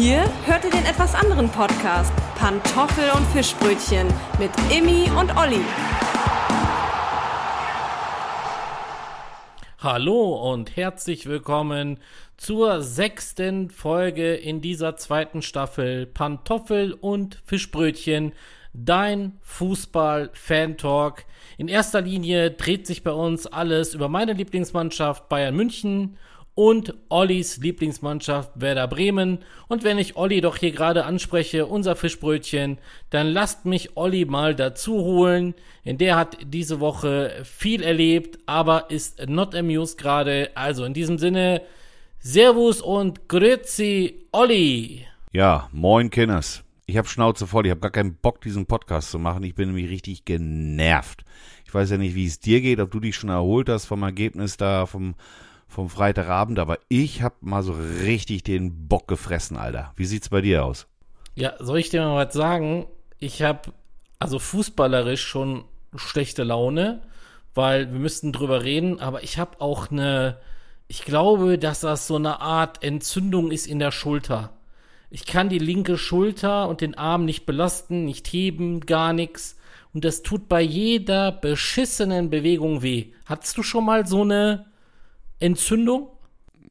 Hier hört ihr den etwas anderen Podcast Pantoffel und Fischbrötchen mit Immi und Olli. Hallo und herzlich willkommen zur sechsten Folge in dieser zweiten Staffel Pantoffel und Fischbrötchen, dein Fußball-Fan-Talk. In erster Linie dreht sich bei uns alles über meine Lieblingsmannschaft Bayern München und Ollis Lieblingsmannschaft Werder Bremen. Und wenn ich Olli doch hier gerade anspreche, unser Fischbrötchen, dann lasst mich Olli mal dazu holen. In der hat diese Woche viel erlebt, aber ist not amused gerade. Also in diesem Sinne, Servus und Grüezi, Olli. Ja, moin Kenners. Ich habe Schnauze voll, ich habe gar keinen Bock, diesen Podcast zu machen. Ich bin nämlich richtig genervt. Ich weiß ja nicht, wie es dir geht, ob du dich schon erholt hast vom Ergebnis da, vom vom Freitagabend, aber ich habe mal so richtig den Bock gefressen, Alter. Wie sieht's bei dir aus? Ja, soll ich dir mal was sagen? Ich habe also fußballerisch schon schlechte Laune, weil wir müssten drüber reden, aber ich habe auch eine, ich glaube, dass das so eine Art Entzündung ist in der Schulter. Ich kann die linke Schulter und den Arm nicht belasten, nicht heben, gar nichts. Und das tut bei jeder beschissenen Bewegung weh. Hattest du schon mal so eine Entzündung?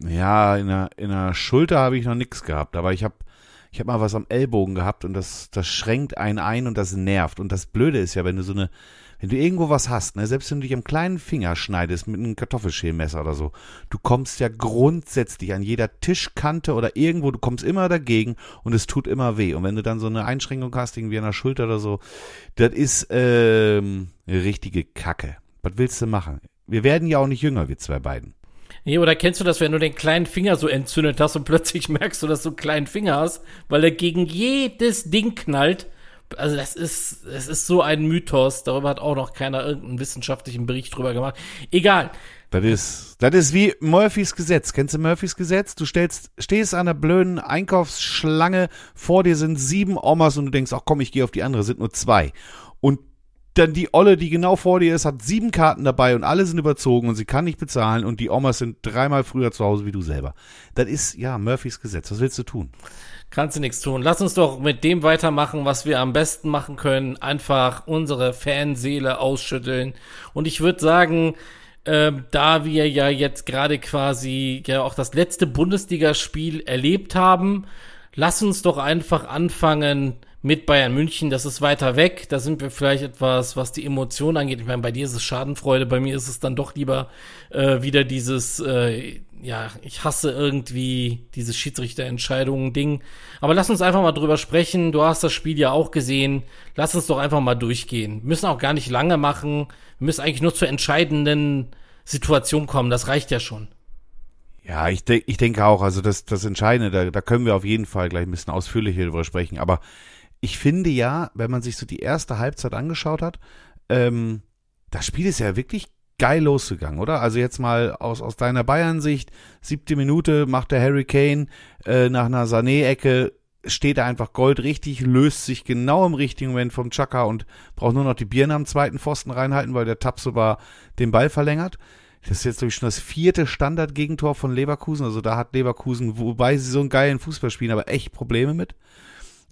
Ja, in der, in der Schulter habe ich noch nichts gehabt, aber ich habe ich hab mal was am Ellbogen gehabt und das, das schränkt einen ein und das nervt. Und das Blöde ist ja, wenn du so eine, wenn du irgendwo was hast, ne, selbst wenn du dich am kleinen Finger schneidest mit einem Kartoffelschälmesser oder so, du kommst ja grundsätzlich an jeder Tischkante oder irgendwo, du kommst immer dagegen und es tut immer weh. Und wenn du dann so eine Einschränkung hast, irgendwie an der Schulter oder so, das ist ähm, richtige Kacke. Was willst du machen? Wir werden ja auch nicht jünger, wir zwei beiden. Nee, oder kennst du das, wenn du den kleinen Finger so entzündet hast und plötzlich merkst du, dass du einen kleinen Finger hast, weil er gegen jedes Ding knallt? Also das ist, das ist so ein Mythos. Darüber hat auch noch keiner irgendeinen wissenschaftlichen Bericht drüber gemacht. Egal. Das ist, das ist wie Murphys Gesetz. Kennst du Murphys Gesetz? Du stellst, stehst an einer blöden Einkaufsschlange, vor dir sind sieben Omas und du denkst, ach komm, ich gehe auf die andere, sind nur zwei. Und dann die Olle, die genau vor dir ist, hat sieben Karten dabei und alle sind überzogen und sie kann nicht bezahlen und die Omas sind dreimal früher zu Hause wie du selber. Das ist, ja, Murphys Gesetz. Was willst du tun? Kannst du nichts tun. Lass uns doch mit dem weitermachen, was wir am besten machen können. Einfach unsere Fanseele ausschütteln. Und ich würde sagen, äh, da wir ja jetzt gerade quasi ja auch das letzte Bundesligaspiel erlebt haben, lass uns doch einfach anfangen, mit Bayern München, das ist weiter weg. Da sind wir vielleicht etwas, was die Emotionen angeht. Ich meine, bei dir ist es Schadenfreude, bei mir ist es dann doch lieber äh, wieder dieses, äh, ja, ich hasse irgendwie dieses Schiedsrichterentscheidungen-Ding. Aber lass uns einfach mal drüber sprechen. Du hast das Spiel ja auch gesehen. Lass uns doch einfach mal durchgehen. Wir müssen auch gar nicht lange machen. Wir müssen eigentlich nur zur entscheidenden Situation kommen. Das reicht ja schon. Ja, ich, de ich denke auch, also das, das Entscheidende, da, da können wir auf jeden Fall gleich ein bisschen ausführlicher drüber sprechen. Aber ich finde ja, wenn man sich so die erste Halbzeit angeschaut hat, ähm, das Spiel ist ja wirklich geil losgegangen, oder? Also jetzt mal aus, aus deiner Bayern-Sicht, siebte Minute macht der Harry Kane äh, nach einer Sané-Ecke, steht da einfach Gold richtig, löst sich genau im richtigen Moment vom Chaka und braucht nur noch die Birne am zweiten Pfosten reinhalten, weil der Tab sogar den Ball verlängert. Das ist jetzt, glaube ich, schon das vierte Standard-Gegentor von Leverkusen. Also da hat Leverkusen, wobei sie so einen geilen Fußball spielen, aber echt Probleme mit.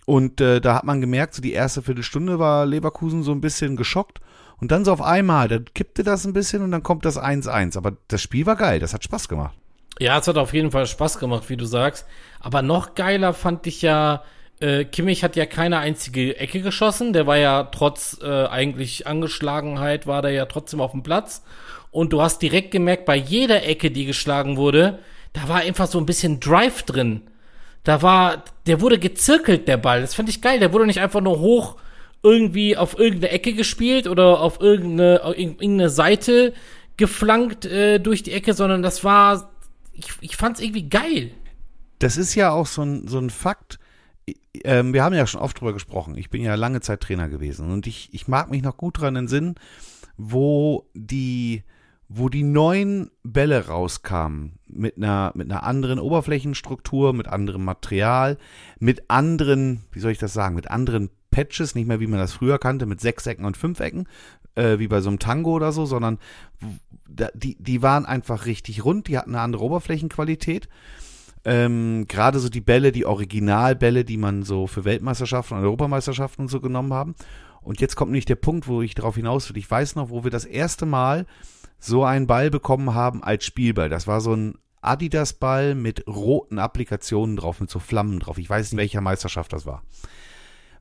Und äh, da hat man gemerkt, so die erste Viertelstunde war Leverkusen so ein bisschen geschockt. Und dann so auf einmal, dann kippte das ein bisschen und dann kommt das 1-1. Aber das Spiel war geil, das hat Spaß gemacht. Ja, es hat auf jeden Fall Spaß gemacht, wie du sagst. Aber noch geiler fand ich ja, äh, Kimmich hat ja keine einzige Ecke geschossen. Der war ja trotz äh, eigentlich Angeschlagenheit, war der ja trotzdem auf dem Platz. Und du hast direkt gemerkt, bei jeder Ecke, die geschlagen wurde, da war einfach so ein bisschen Drive drin da war, der wurde gezirkelt, der Ball. Das fand ich geil. Der wurde nicht einfach nur hoch irgendwie auf irgendeine Ecke gespielt oder auf irgendeine, auf irgendeine Seite geflankt äh, durch die Ecke, sondern das war, ich, ich fand's irgendwie geil. Das ist ja auch so ein, so ein Fakt. Ähm, wir haben ja schon oft drüber gesprochen. Ich bin ja lange Zeit Trainer gewesen und ich, ich mag mich noch gut dran entsinnen, wo die, wo die neuen Bälle rauskamen mit einer, mit einer anderen Oberflächenstruktur, mit anderem Material, mit anderen, wie soll ich das sagen, mit anderen Patches, nicht mehr wie man das früher kannte, mit sechs Ecken und fünf Ecken, äh, wie bei so einem Tango oder so, sondern die, die waren einfach richtig rund, die hatten eine andere Oberflächenqualität. Ähm, Gerade so die Bälle, die Originalbälle, die man so für Weltmeisterschaften und Europameisterschaften und so genommen haben. Und jetzt kommt nicht der Punkt, wo ich darauf hinaus will. Ich weiß noch, wo wir das erste Mal so einen Ball bekommen haben als Spielball. Das war so ein Adidas-Ball mit roten Applikationen drauf, mit so Flammen drauf. Ich weiß nicht, welcher Meisterschaft das war.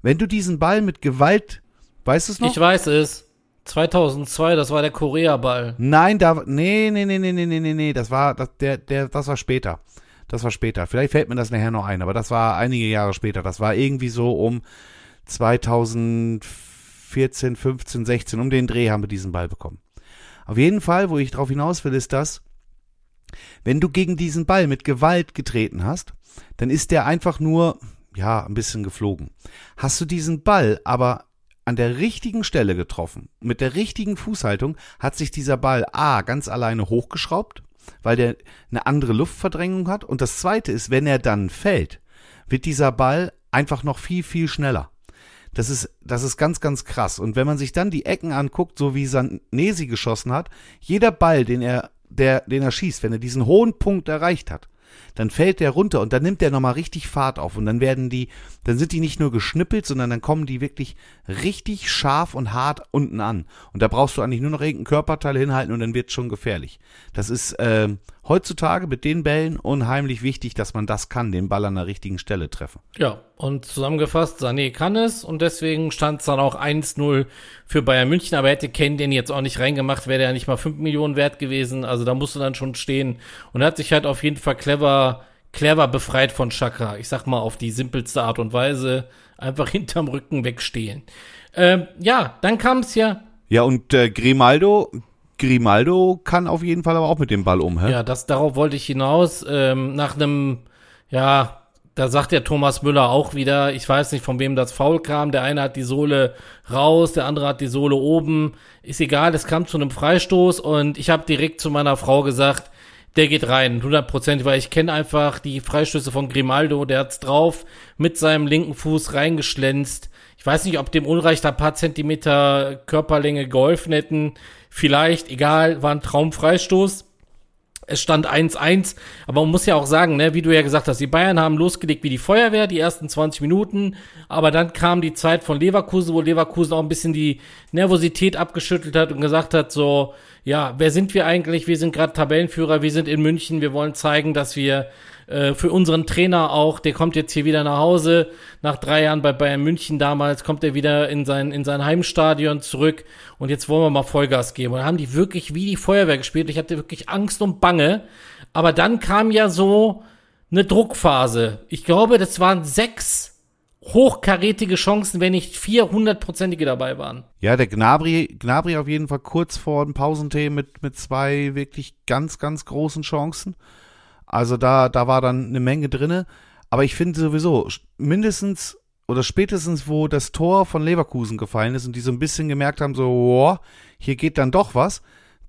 Wenn du diesen Ball mit Gewalt, weißt du es noch? Ich weiß es. 2002, das war der Korea-Ball. Nein, da, nee, nee, nee, nee, nee, nee, nee, das war, das, der, der, das war später. Das war später. Vielleicht fällt mir das nachher noch ein, aber das war einige Jahre später. Das war irgendwie so um 2014, 15, 16, um den Dreh haben wir diesen Ball bekommen. Auf jeden Fall, wo ich drauf hinaus will, ist das, wenn du gegen diesen Ball mit Gewalt getreten hast, dann ist der einfach nur, ja, ein bisschen geflogen. Hast du diesen Ball aber an der richtigen Stelle getroffen, mit der richtigen Fußhaltung, hat sich dieser Ball A ganz alleine hochgeschraubt, weil der eine andere Luftverdrängung hat. Und das zweite ist, wenn er dann fällt, wird dieser Ball einfach noch viel, viel schneller. Das ist, das ist ganz, ganz krass. Und wenn man sich dann die Ecken anguckt, so wie Sanesi geschossen hat, jeder Ball, den er, der, den er schießt, wenn er diesen hohen Punkt erreicht hat, dann fällt der runter und dann nimmt der nochmal richtig Fahrt auf und dann werden die, dann sind die nicht nur geschnippelt, sondern dann kommen die wirklich richtig scharf und hart unten an. Und da brauchst du eigentlich nur noch irgendein Körperteil hinhalten und dann wird schon gefährlich. Das ist äh, heutzutage mit den Bällen unheimlich wichtig, dass man das kann, den Ball an der richtigen Stelle treffen. Ja, und zusammengefasst, Sané kann es und deswegen stand es dann auch 1-0 für Bayern München, aber hätte Ken den jetzt auch nicht reingemacht, wäre der ja nicht mal 5 Millionen wert gewesen, also da musste dann schon stehen und er hat sich halt auf jeden Fall clever, clever befreit von Chakra. Ich sag mal auf die simpelste Art und Weise, einfach hinterm Rücken wegstehlen. Ähm, ja, dann kam es ja. Ja, und äh, Grimaldo, Grimaldo kann auf jeden Fall aber auch mit dem Ball um, hä? Ja, das, darauf wollte ich hinaus. Ähm, nach einem, ja, da sagt der Thomas Müller auch wieder, ich weiß nicht, von wem das Foul kam. Der eine hat die Sohle raus, der andere hat die Sohle oben. Ist egal, es kam zu einem Freistoß und ich habe direkt zu meiner Frau gesagt, der geht rein, 100%, weil ich kenne einfach die Freistöße von Grimaldo, der hat's drauf, mit seinem linken Fuß reingeschlänzt. Ich weiß nicht, ob dem Unreich da paar Zentimeter Körperlänge geholfen hätten. Vielleicht, egal, war ein Traumfreistoß. Es stand 1-1, aber man muss ja auch sagen, ne, wie du ja gesagt hast, die Bayern haben losgelegt wie die Feuerwehr, die ersten 20 Minuten, aber dann kam die Zeit von Leverkusen, wo Leverkusen auch ein bisschen die Nervosität abgeschüttelt hat und gesagt hat, so, ja, wer sind wir eigentlich? Wir sind gerade Tabellenführer, wir sind in München, wir wollen zeigen, dass wir äh, für unseren Trainer auch, der kommt jetzt hier wieder nach Hause, nach drei Jahren bei Bayern München damals, kommt er wieder in sein, in sein Heimstadion zurück und jetzt wollen wir mal Vollgas geben. Und haben die wirklich wie die Feuerwehr gespielt. Ich hatte wirklich Angst und Bange. Aber dann kam ja so eine Druckphase. Ich glaube, das waren sechs hochkarätige Chancen, wenn nicht 400-prozentige dabei waren. Ja, der Gnabri, Gnabri auf jeden Fall kurz vor dem Pausentee mit, mit zwei wirklich ganz, ganz großen Chancen. Also da, da war dann eine Menge drinne. Aber ich finde sowieso, mindestens oder spätestens, wo das Tor von Leverkusen gefallen ist und die so ein bisschen gemerkt haben, so, oh, hier geht dann doch was,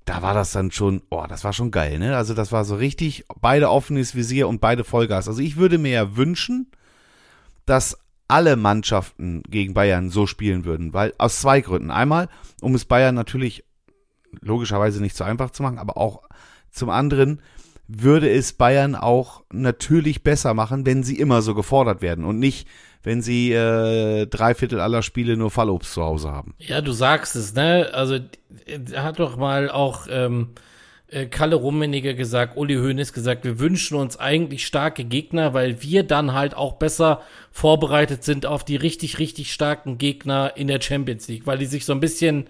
da war das dann schon, oh, das war schon geil, ne? Also das war so richtig, beide offenes Visier und beide Vollgas. Also ich würde mir ja wünschen, dass alle Mannschaften gegen Bayern so spielen würden, weil aus zwei Gründen. Einmal, um es Bayern natürlich logischerweise nicht so einfach zu machen, aber auch zum anderen, würde es Bayern auch natürlich besser machen, wenn sie immer so gefordert werden und nicht, wenn sie äh, drei Viertel aller Spiele nur Fallobst zu Hause haben. Ja, du sagst es, ne? Also er hat doch mal auch ähm, äh, Kalle Rummeniger gesagt, Uli Hoeneß gesagt, wir wünschen uns eigentlich starke Gegner, weil wir dann halt auch besser vorbereitet sind auf die richtig, richtig starken Gegner in der Champions League, weil die sich so ein bisschen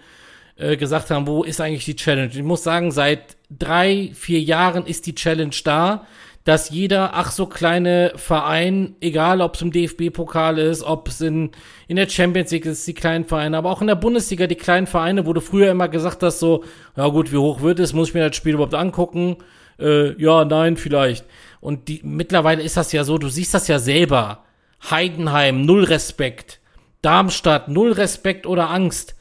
äh, gesagt haben, wo ist eigentlich die Challenge? Ich muss sagen, seit drei, vier Jahren ist die Challenge da, dass jeder ach so kleine Verein, egal ob es im DFB-Pokal ist, ob es in, in der Champions League ist, die kleinen Vereine, aber auch in der Bundesliga, die kleinen Vereine, wo du früher immer gesagt hast, so, ja gut, wie hoch wird es, muss ich mir das Spiel überhaupt angucken? Äh, ja, nein, vielleicht. Und die, mittlerweile ist das ja so, du siehst das ja selber. Heidenheim, null Respekt. Darmstadt, null Respekt oder Angst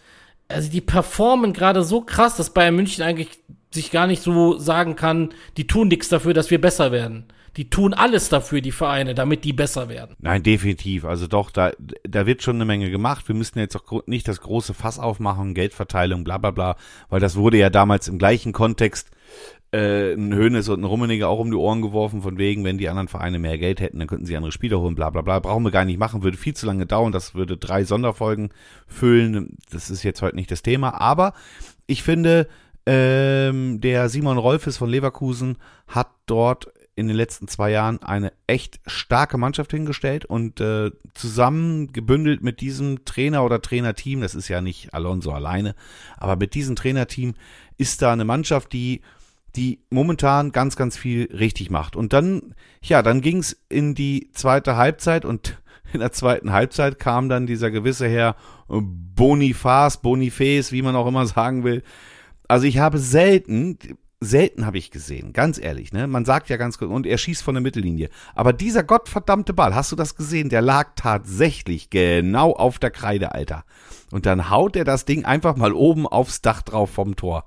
also die performen gerade so krass, dass Bayern München eigentlich sich gar nicht so sagen kann, die tun nichts dafür, dass wir besser werden. Die tun alles dafür, die Vereine, damit die besser werden. Nein, definitiv. Also doch, da, da wird schon eine Menge gemacht. Wir müssen jetzt auch nicht das große Fass aufmachen, Geldverteilung, bla bla bla, weil das wurde ja damals im gleichen Kontext äh, ein Hönes und ein Rummeniger auch um die Ohren geworfen, von wegen, wenn die anderen Vereine mehr Geld hätten, dann könnten sie andere Spieler holen, bla bla bla. Brauchen wir gar nicht machen, würde viel zu lange dauern, das würde drei Sonderfolgen füllen. Das ist jetzt heute nicht das Thema, aber ich finde, ähm, der Simon Rolfes von Leverkusen hat dort in den letzten zwei Jahren eine echt starke Mannschaft hingestellt und äh, zusammen gebündelt mit diesem Trainer oder Trainerteam, das ist ja nicht Alonso alleine, aber mit diesem Trainerteam ist da eine Mannschaft, die die momentan ganz, ganz viel richtig macht. Und dann, ja, dann ging's in die zweite Halbzeit und in der zweiten Halbzeit kam dann dieser gewisse Herr Bonifaz, Boniface, wie man auch immer sagen will. Also ich habe selten, selten habe ich gesehen, ganz ehrlich, ne? Man sagt ja ganz gut, und er schießt von der Mittellinie. Aber dieser gottverdammte Ball, hast du das gesehen? Der lag tatsächlich genau auf der Kreide, Alter. Und dann haut er das Ding einfach mal oben aufs Dach drauf vom Tor.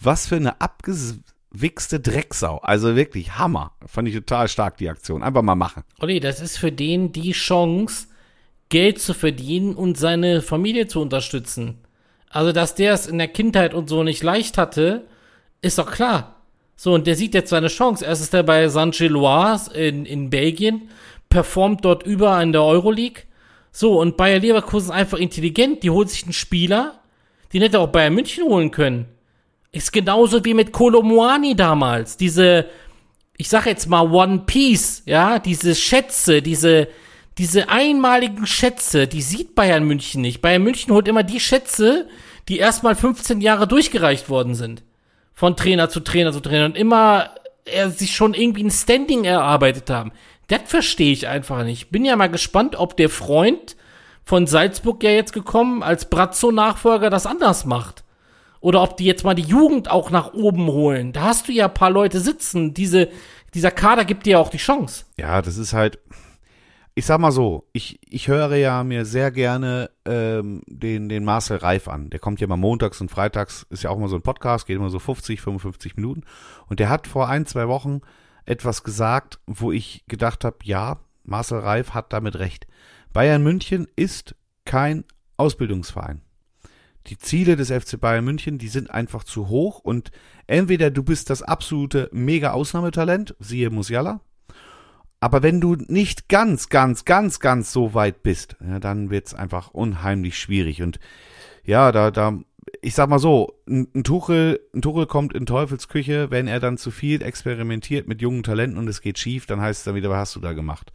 Was für eine abges wichste Drecksau. Also wirklich Hammer. Fand ich total stark, die Aktion. Einfach mal machen. Olli, das ist für den die Chance, Geld zu verdienen und seine Familie zu unterstützen. Also, dass der es in der Kindheit und so nicht leicht hatte, ist doch klar. So, und der sieht jetzt seine Chance. Erst ist er bei Saint-Gilloise in, in Belgien, performt dort über in der Euroleague. So, und Bayer Leverkusen ist einfach intelligent. Die holt sich einen Spieler, den hätte auch Bayern München holen können. Ist genauso wie mit Kolomoani damals. Diese, ich sag jetzt mal One Piece, ja, diese Schätze, diese, diese einmaligen Schätze, die sieht Bayern München nicht. Bayern München holt immer die Schätze, die erstmal 15 Jahre durchgereicht worden sind. Von Trainer zu Trainer zu Trainer und immer er sich schon irgendwie ein Standing erarbeitet haben. Das verstehe ich einfach nicht. Bin ja mal gespannt, ob der Freund von Salzburg ja jetzt gekommen als Brazzo-Nachfolger das anders macht. Oder ob die jetzt mal die Jugend auch nach oben holen. Da hast du ja ein paar Leute sitzen. Diese, dieser Kader gibt dir ja auch die Chance. Ja, das ist halt. Ich sag mal so, ich, ich höre ja mir sehr gerne ähm, den, den Marcel Reif an. Der kommt ja mal montags und freitags, ist ja auch immer so ein Podcast, geht immer so 50, 55 Minuten. Und der hat vor ein, zwei Wochen etwas gesagt, wo ich gedacht habe, ja, Marcel Reif hat damit recht. Bayern München ist kein Ausbildungsverein die Ziele des FC Bayern München, die sind einfach zu hoch und entweder du bist das absolute mega Ausnahmetalent, siehe Musiala, aber wenn du nicht ganz, ganz, ganz, ganz so weit bist, ja, dann wird's einfach unheimlich schwierig und ja, da, da, ich sag mal so, ein, ein Tuchel, ein Tuchel kommt in Teufelsküche, wenn er dann zu viel experimentiert mit jungen Talenten und es geht schief, dann heißt es dann wieder, was hast du da gemacht?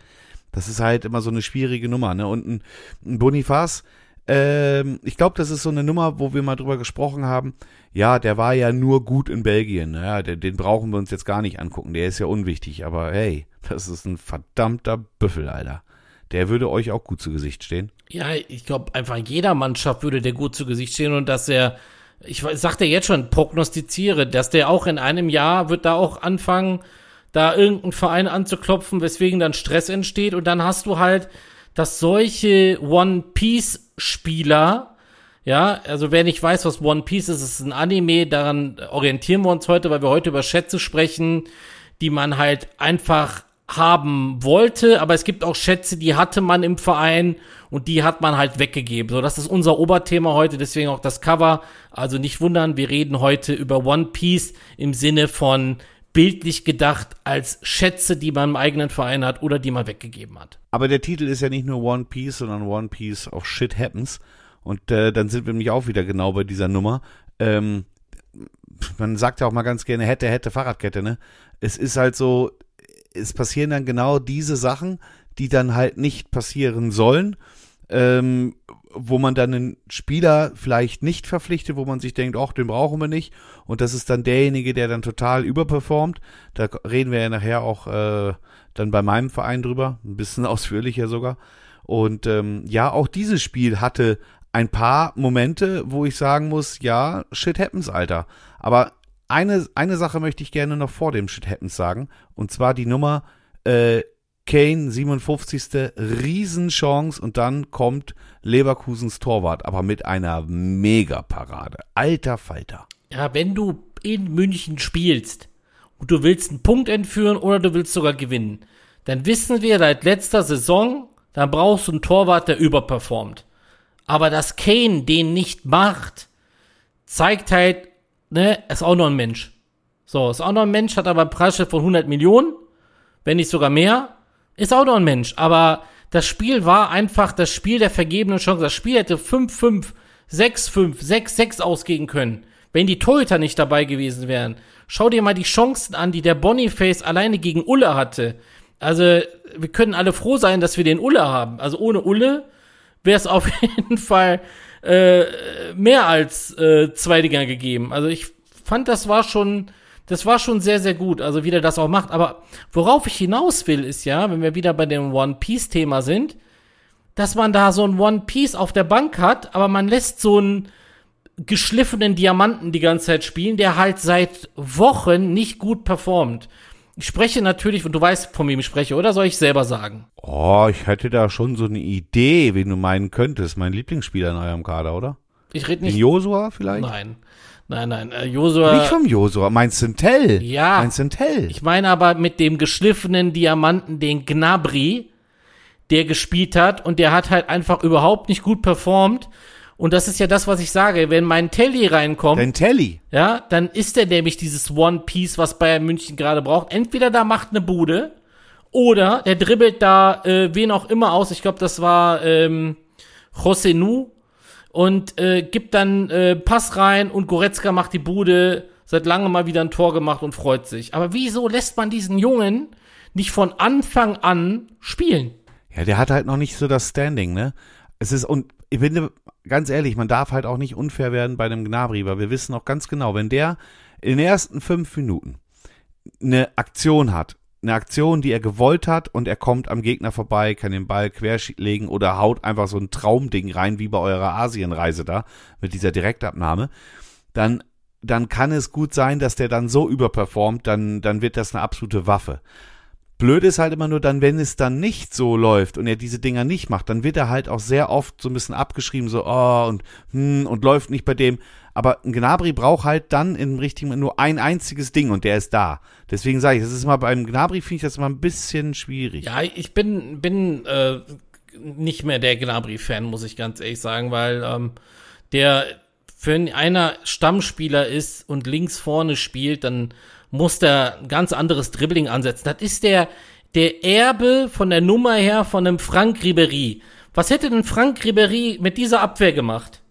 Das ist halt immer so eine schwierige Nummer, ne? Und ein, ein Bonifaz, ähm, ich glaube, das ist so eine Nummer, wo wir mal drüber gesprochen haben. Ja, der war ja nur gut in Belgien. Ja, den, den brauchen wir uns jetzt gar nicht angucken. Der ist ja unwichtig. Aber hey, das ist ein verdammter Büffel, Alter. Der würde euch auch gut zu Gesicht stehen. Ja, ich glaube, einfach jeder Mannschaft würde der gut zu Gesicht stehen und dass er, ich sagte jetzt schon, prognostiziere, dass der auch in einem Jahr wird da auch anfangen, da irgendeinen Verein anzuklopfen, weswegen dann Stress entsteht und dann hast du halt, dass solche One Piece Spieler, ja, also wer nicht weiß, was One Piece ist, ist ein Anime, daran orientieren wir uns heute, weil wir heute über Schätze sprechen, die man halt einfach haben wollte, aber es gibt auch Schätze, die hatte man im Verein und die hat man halt weggegeben. So, das ist unser Oberthema heute, deswegen auch das Cover. Also nicht wundern, wir reden heute über One Piece im Sinne von bildlich gedacht als Schätze, die man im eigenen Verein hat oder die man weggegeben hat. Aber der Titel ist ja nicht nur One Piece, sondern One Piece of Shit Happens. Und äh, dann sind wir nämlich auch wieder genau bei dieser Nummer. Ähm, man sagt ja auch mal ganz gerne, hätte, hätte, Fahrradkette, ne? Es ist halt so, es passieren dann genau diese Sachen, die dann halt nicht passieren sollen. Ähm, wo man dann einen Spieler vielleicht nicht verpflichtet, wo man sich denkt, ach, den brauchen wir nicht. Und das ist dann derjenige, der dann total überperformt. Da reden wir ja nachher auch äh, dann bei meinem Verein drüber, ein bisschen ausführlicher sogar. Und ähm, ja, auch dieses Spiel hatte ein paar Momente, wo ich sagen muss, ja, shit happens, Alter. Aber eine, eine Sache möchte ich gerne noch vor dem shit happens sagen. Und zwar die Nummer äh, Kane, 57. Riesenchance und dann kommt Leverkusens Torwart, aber mit einer Mega-Parade. Alter Falter. Ja, wenn du in München spielst und du willst einen Punkt entführen oder du willst sogar gewinnen, dann wissen wir seit letzter Saison, dann brauchst du einen Torwart, der überperformt. Aber dass Kane den nicht macht, zeigt halt, ne, ist auch noch ein Mensch. So, ist auch noch ein Mensch, hat aber ein Preisschild von 100 Millionen, wenn nicht sogar mehr. Ist auch noch ein Mensch, aber das Spiel war einfach das Spiel der vergebenen Chance. Das Spiel hätte 5-5, 6-5, 6-6 ausgehen können, wenn die Torhüter nicht dabei gewesen wären. Schau dir mal die Chancen an, die der Boniface alleine gegen Ulle hatte. Also, wir können alle froh sein, dass wir den Ulle haben. Also ohne Ulle wäre es auf jeden Fall äh, mehr als äh, zwei Dinger gegeben. Also ich fand, das war schon, das war schon sehr, sehr gut. Also wie der das auch macht. Aber worauf ich hinaus will, ist ja, wenn wir wieder bei dem One Piece Thema sind, dass man da so ein One Piece auf der Bank hat, aber man lässt so einen geschliffenen Diamanten die ganze Zeit spielen, der halt seit Wochen nicht gut performt. Ich spreche natürlich, und du weißt, von wem ich spreche, oder soll ich selber sagen? Oh, ich hätte da schon so eine Idee, wen du meinen könntest. Mein Lieblingsspieler in eurem Kader, oder? Ich rede Den nicht. Josua vielleicht? Nein. Nein, nein. Äh, Josua. Nicht vom Josua, meinst du Tell? Ja. Meinst du Tell? Ich meine aber mit dem geschliffenen Diamanten, den Gnabry, der gespielt hat und der hat halt einfach überhaupt nicht gut performt. Und das ist ja das, was ich sage. Wenn mein Telly reinkommt, Den Telly. ja, dann ist er nämlich dieses One Piece, was Bayern München gerade braucht. Entweder da macht eine Bude oder der dribbelt da äh, wen auch immer aus. Ich glaube, das war ähm, José Nu und äh, gibt dann äh, Pass rein und Goretzka macht die Bude. Seit langem mal wieder ein Tor gemacht und freut sich. Aber wieso lässt man diesen Jungen nicht von Anfang an spielen? Ja, der hat halt noch nicht so das Standing, ne? Es ist, und ich finde, ganz ehrlich, man darf halt auch nicht unfair werden bei dem Gnabry, weil wir wissen auch ganz genau, wenn der in den ersten fünf Minuten eine Aktion hat, eine Aktion, die er gewollt hat und er kommt am Gegner vorbei, kann den Ball querlegen oder haut einfach so ein Traumding rein, wie bei eurer Asienreise da, mit dieser Direktabnahme, dann, dann kann es gut sein, dass der dann so überperformt, dann, dann wird das eine absolute Waffe. Blöd ist halt immer nur dann, wenn es dann nicht so läuft und er diese Dinger nicht macht, dann wird er halt auch sehr oft so ein bisschen abgeschrieben, so, oh, und, hm, und läuft nicht bei dem. Aber ein Gnabry braucht halt dann im richtigen, nur ein einziges Ding und der ist da. Deswegen sage ich, das ist immer beim Gnabry finde ich das immer ein bisschen schwierig. Ja, ich bin, bin äh, nicht mehr der Gnabry-Fan, muss ich ganz ehrlich sagen, weil ähm, der, wenn einer Stammspieler ist und links vorne spielt, dann muss der ein ganz anderes Dribbling ansetzen. Das ist der, der Erbe von der Nummer her von einem Frank Ribery. Was hätte denn Frank Ribery mit dieser Abwehr gemacht?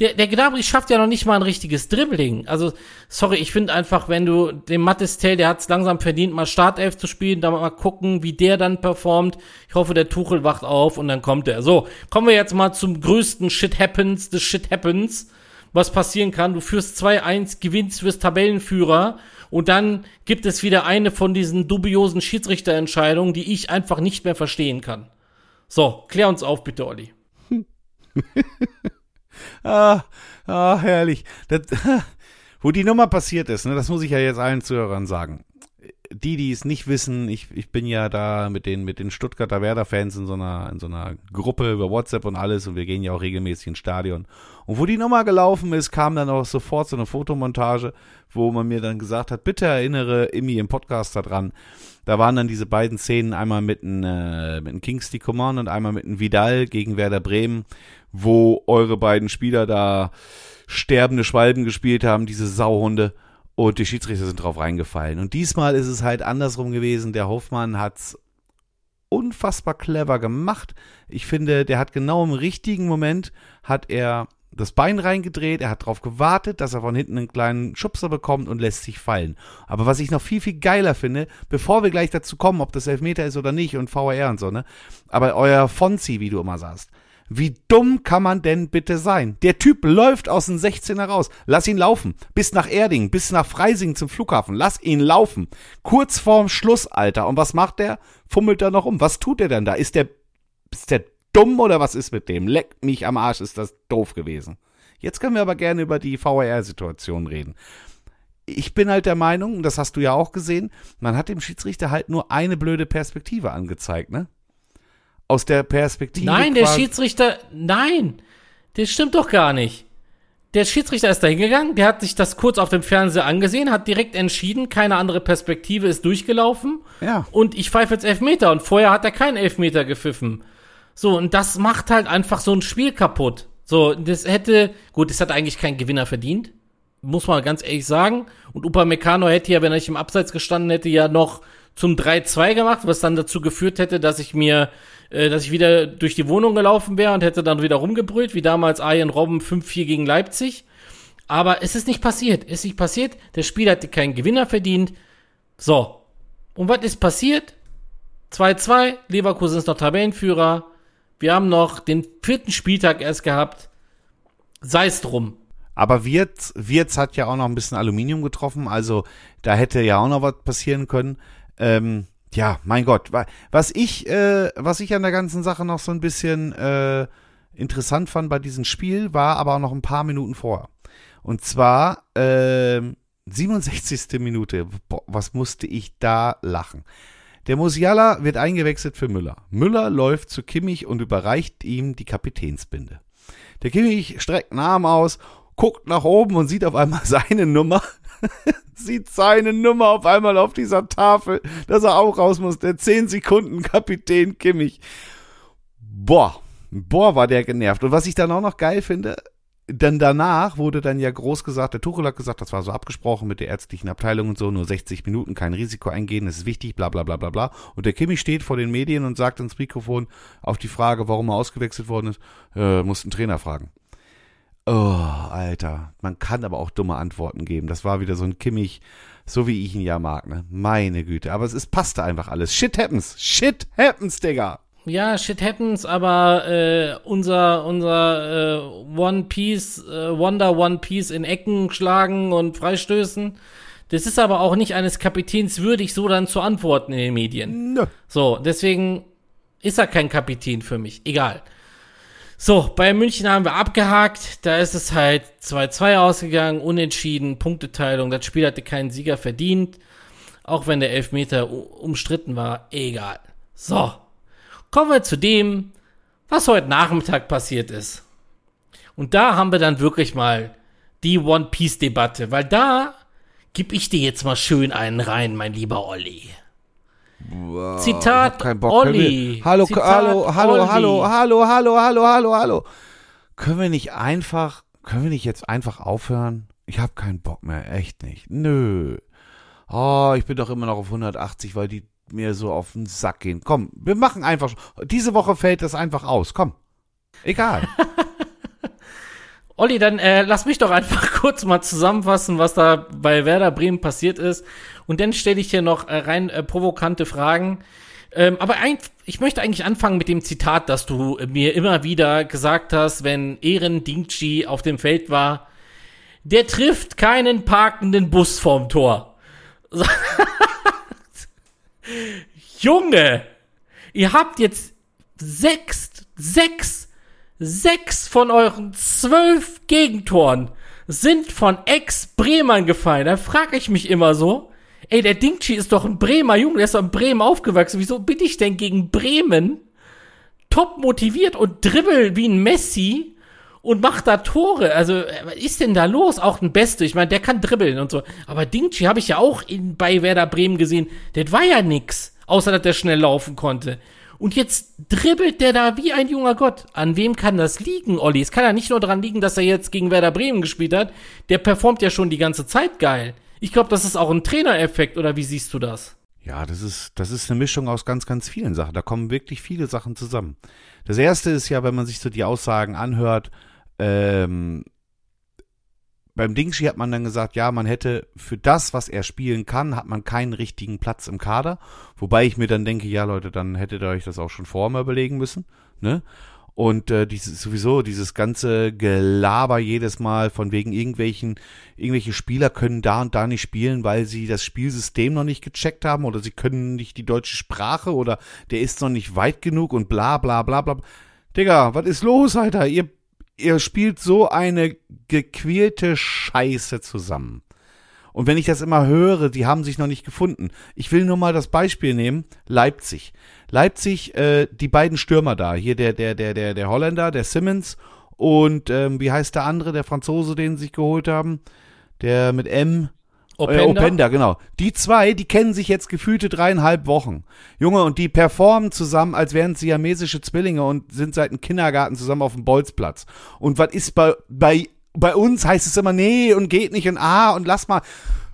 Der, der Gnabry schafft ja noch nicht mal ein richtiges Dribbling. Also, sorry, ich finde einfach, wenn du den Mattes Tell, der hat es langsam verdient, mal Startelf zu spielen, da mal gucken, wie der dann performt. Ich hoffe, der Tuchel wacht auf und dann kommt er. So, kommen wir jetzt mal zum größten Shit Happens des Shit Happens, was passieren kann. Du führst 2-1, gewinnst, wirst Tabellenführer und dann gibt es wieder eine von diesen dubiosen Schiedsrichterentscheidungen, die ich einfach nicht mehr verstehen kann. So, klär uns auf, bitte, Olli. Ah, ah herrlich. Das, wo die Nummer passiert ist, ne, das muss ich ja jetzt allen Zuhörern sagen. Die, die es nicht wissen, ich, ich bin ja da mit den, mit den Stuttgarter Werder-Fans in so einer, in so einer Gruppe über WhatsApp und alles und wir gehen ja auch regelmäßig ins Stadion. Und wo die Nummer gelaufen ist, kam dann auch sofort so eine Fotomontage, wo man mir dann gesagt hat, bitte erinnere Immi im Podcast daran. Da waren dann diese beiden Szenen, einmal mit einem, äh, Kingsley Coman und einmal mit einem Vidal gegen Werder Bremen, wo eure beiden Spieler da sterbende Schwalben gespielt haben, diese Sauhunde. Und die Schiedsrichter sind drauf reingefallen. Und diesmal ist es halt andersrum gewesen. Der Hoffmann hat's unfassbar clever gemacht. Ich finde, der hat genau im richtigen Moment hat er das Bein reingedreht, er hat darauf gewartet, dass er von hinten einen kleinen Schubser bekommt und lässt sich fallen. Aber was ich noch viel, viel geiler finde, bevor wir gleich dazu kommen, ob das Elfmeter ist oder nicht und VR und so, ne? Aber euer Fonzi, wie du immer sagst. Wie dumm kann man denn bitte sein? Der Typ läuft aus dem 16er raus. Lass ihn laufen. Bis nach Erding, bis nach Freising zum Flughafen. Lass ihn laufen. Kurz vorm Schluss, Alter. Und was macht der? Fummelt er noch um. Was tut er denn da? Ist der, ist der dumm oder was ist mit dem? Leck mich am Arsch, ist das doof gewesen. Jetzt können wir aber gerne über die VAR-Situation reden. Ich bin halt der Meinung, das hast du ja auch gesehen, man hat dem Schiedsrichter halt nur eine blöde Perspektive angezeigt, ne? Aus der Perspektive. Nein, der Schiedsrichter, nein, das stimmt doch gar nicht. Der Schiedsrichter ist da hingegangen, der hat sich das kurz auf dem Fernseher angesehen, hat direkt entschieden, keine andere Perspektive ist durchgelaufen. Ja. Und ich pfeife jetzt Elfmeter und vorher hat er keinen Elfmeter gepfiffen. So, und das macht halt einfach so ein Spiel kaputt. So, das hätte, gut, das hat eigentlich kein Gewinner verdient. muss man ganz ehrlich sagen. Und Upamecano hätte ja, wenn er nicht im Abseits gestanden hätte, ja noch zum 3-2 gemacht, was dann dazu geführt hätte, dass ich mir, äh, dass ich wieder durch die Wohnung gelaufen wäre und hätte dann wieder rumgebrüllt, wie damals Arjen Robben 5-4 gegen Leipzig. Aber es ist nicht passiert. Es ist nicht passiert. Der Spieler hatte keinen Gewinner verdient. So. Und was ist passiert? 2-2. Leverkusen ist noch Tabellenführer. Wir haben noch den vierten Spieltag erst gehabt. Sei es drum. Aber Wirtz, Wirtz hat ja auch noch ein bisschen Aluminium getroffen, also da hätte ja auch noch was passieren können. Ähm, ja, mein Gott, was ich, äh, was ich an der ganzen Sache noch so ein bisschen äh, interessant fand bei diesem Spiel, war aber auch noch ein paar Minuten vorher. Und zwar äh, 67. Minute. Boah, was musste ich da lachen? Der Musiala wird eingewechselt für Müller. Müller läuft zu Kimmich und überreicht ihm die Kapitänsbinde. Der Kimmich streckt einen Arm aus, guckt nach oben und sieht auf einmal seine Nummer. sieht seine Nummer auf einmal auf dieser Tafel, dass er auch raus muss. Der 10 Sekunden Kapitän Kimmich. Boah, boah, war der genervt. Und was ich dann auch noch geil finde, dann danach wurde dann ja groß gesagt, der Tuchel hat gesagt, das war so abgesprochen mit der ärztlichen Abteilung und so, nur 60 Minuten, kein Risiko eingehen, das ist wichtig, bla bla bla bla bla. Und der Kimi steht vor den Medien und sagt ins Mikrofon auf die Frage, warum er ausgewechselt worden ist, äh, muss einen Trainer fragen. Oh, Alter, man kann aber auch dumme Antworten geben. Das war wieder so ein Kimmich, so wie ich ihn ja mag, ne? Meine Güte. Aber es ist, passte einfach alles. Shit happens. Shit happens, Digga ja, shit happens, aber äh, unser, unser äh, One Piece, äh, Wonder One Piece in Ecken schlagen und freistößen, das ist aber auch nicht eines Kapitäns würdig, so dann zu antworten in den Medien. Nö. So, deswegen ist er kein Kapitän für mich. Egal. So, bei München haben wir abgehakt. Da ist es halt 2-2 ausgegangen, unentschieden, Punkteteilung. Das Spiel hatte keinen Sieger verdient. Auch wenn der Elfmeter umstritten war. Egal. So, Kommen wir zu dem, was heute Nachmittag passiert ist. Und da haben wir dann wirklich mal die One Piece Debatte, weil da gib ich dir jetzt mal schön einen rein, mein lieber Olli. Wow, Zitat Olli. Hallo, Zitat hallo, hallo, Olli. hallo, hallo, hallo, hallo, hallo, hallo. Können wir nicht einfach, können wir nicht jetzt einfach aufhören? Ich habe keinen Bock mehr, echt nicht. Nö. Oh, ich bin doch immer noch auf 180, weil die mir so auf den Sack gehen. Komm, wir machen einfach. Diese Woche fällt das einfach aus. Komm. Egal. Olli, dann äh, lass mich doch einfach kurz mal zusammenfassen, was da bei Werder Bremen passiert ist. Und dann stelle ich hier noch äh, rein äh, provokante Fragen. Ähm, aber ein, ich möchte eigentlich anfangen mit dem Zitat, das du mir immer wieder gesagt hast, wenn Ehren Dingchi auf dem Feld war. Der trifft keinen parkenden Bus vorm Tor. Junge, ihr habt jetzt sechs, sechs, sechs von euren zwölf Gegentoren sind von Ex-Bremern gefallen. Da frage ich mich immer so, ey, der Dingchi ist doch ein Bremer Junge, der ist doch in Bremen aufgewachsen. Wieso bin ich denn gegen Bremen top motiviert und dribbel wie ein Messi und macht da Tore. Also, was ist denn da los? Auch ein Beste. Ich meine, der kann dribbeln und so. Aber Dingchi habe ich ja auch in, bei Werder Bremen gesehen. Das war ja nix. Außer, dass der schnell laufen konnte. Und jetzt dribbelt der da wie ein junger Gott. An wem kann das liegen, Olli? Es kann ja nicht nur daran liegen, dass er jetzt gegen Werder Bremen gespielt hat. Der performt ja schon die ganze Zeit geil. Ich glaube, das ist auch ein Trainereffekt, oder wie siehst du das? Ja, das ist, das ist eine Mischung aus ganz, ganz vielen Sachen. Da kommen wirklich viele Sachen zusammen. Das erste ist ja, wenn man sich so die Aussagen anhört, ähm, beim Dingshi hat man dann gesagt, ja, man hätte für das, was er spielen kann, hat man keinen richtigen Platz im Kader. Wobei ich mir dann denke, ja, Leute, dann hättet ihr euch das auch schon vorher mal überlegen müssen. Ne? Und äh, dieses, sowieso dieses ganze Gelaber jedes Mal von wegen irgendwelchen, irgendwelche Spieler können da und da nicht spielen, weil sie das Spielsystem noch nicht gecheckt haben oder sie können nicht die deutsche Sprache oder der ist noch nicht weit genug und bla bla bla bla. Digga, was ist los, Alter? Ihr ihr spielt so eine gequälte Scheiße zusammen. Und wenn ich das immer höre, die haben sich noch nicht gefunden. Ich will nur mal das Beispiel nehmen, Leipzig. Leipzig, äh, die beiden Stürmer da, hier der, der, der, der, der Holländer, der Simmons und ähm, wie heißt der andere, der Franzose, den sie sich geholt haben? Der mit M, Openda? Openda, genau. Die zwei, die kennen sich jetzt gefühlte dreieinhalb Wochen. Junge, und die performen zusammen, als wären siamesische Zwillinge und sind seit dem Kindergarten zusammen auf dem Bolzplatz. Und was ist bei, bei bei uns heißt es immer, nee, und geht nicht und ah, und lass mal.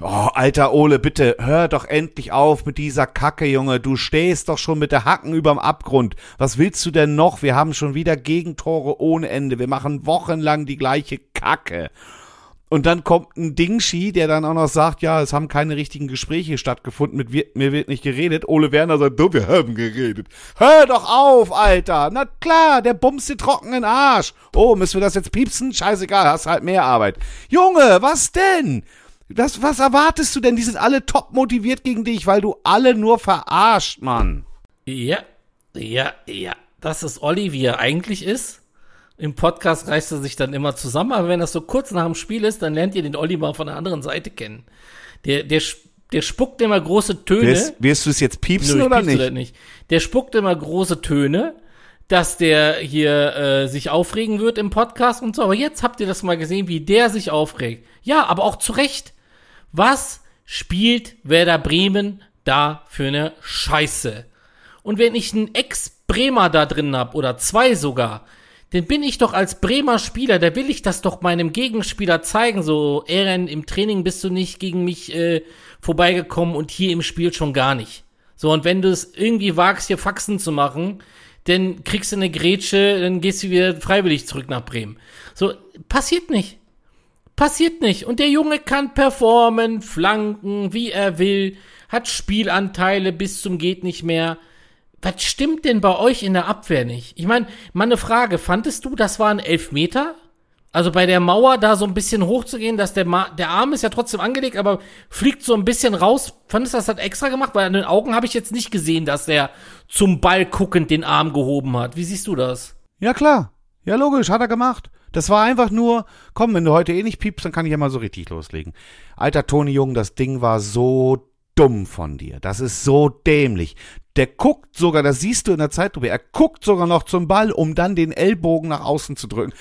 Oh, alter Ole, bitte, hör doch endlich auf mit dieser Kacke, Junge. Du stehst doch schon mit der Hacken überm Abgrund. Was willst du denn noch? Wir haben schon wieder Gegentore ohne Ende. Wir machen wochenlang die gleiche Kacke. Und dann kommt ein Dingschi, der dann auch noch sagt, ja, es haben keine richtigen Gespräche stattgefunden, mit wir, mir wird nicht geredet. Ole Werner sagt, du, wir haben geredet. Hör doch auf, Alter. Na klar, der bumst dir trockenen Arsch. Oh, müssen wir das jetzt piepsen? Scheißegal, hast halt mehr Arbeit. Junge, was denn? Das, was erwartest du denn? Die sind alle top motiviert gegen dich, weil du alle nur verarscht, Mann. Ja, ja, ja. Das ist Olli, wie er eigentlich ist. Im Podcast reißt er sich dann immer zusammen, aber wenn das so kurz nach dem Spiel ist, dann lernt ihr den Olli mal von der anderen Seite kennen. Der, der, der spuckt immer große Töne. Wirst, wirst du es jetzt piepsen Nö, oder nicht? nicht? Der spuckt immer große Töne, dass der hier äh, sich aufregen wird im Podcast und so. Aber jetzt habt ihr das mal gesehen, wie der sich aufregt. Ja, aber auch zu Recht. Was spielt Werder Bremen da für eine Scheiße? Und wenn ich einen Ex-Bremer da drin hab oder zwei sogar, dann bin ich doch als Bremer Spieler, da will ich das doch meinem Gegenspieler zeigen. So, Eren, im Training bist du nicht gegen mich äh, vorbeigekommen und hier im Spiel schon gar nicht. So, und wenn du es irgendwie wagst, hier Faxen zu machen, dann kriegst du eine Grätsche, dann gehst du wieder freiwillig zurück nach Bremen. So, passiert nicht. Passiert nicht. Und der Junge kann performen, flanken, wie er will, hat Spielanteile bis zum geht nicht mehr was stimmt denn bei euch in der Abwehr nicht? Ich meine, mal Frage, fandest du, das war ein Elfmeter? Also bei der Mauer da so ein bisschen hochzugehen, dass der, Ma der Arm ist ja trotzdem angelegt, aber fliegt so ein bisschen raus. Fandest du, das hat extra gemacht? Weil an den Augen habe ich jetzt nicht gesehen, dass der zum Ball guckend den Arm gehoben hat. Wie siehst du das? Ja, klar. Ja, logisch, hat er gemacht. Das war einfach nur, komm, wenn du heute eh nicht piepst, dann kann ich ja mal so richtig loslegen. Alter Toni Jung, das Ding war so dumm von dir. Das ist so dämlich. Der guckt sogar, das siehst du in der Zeitlupe, er guckt sogar noch zum Ball, um dann den Ellbogen nach außen zu drücken.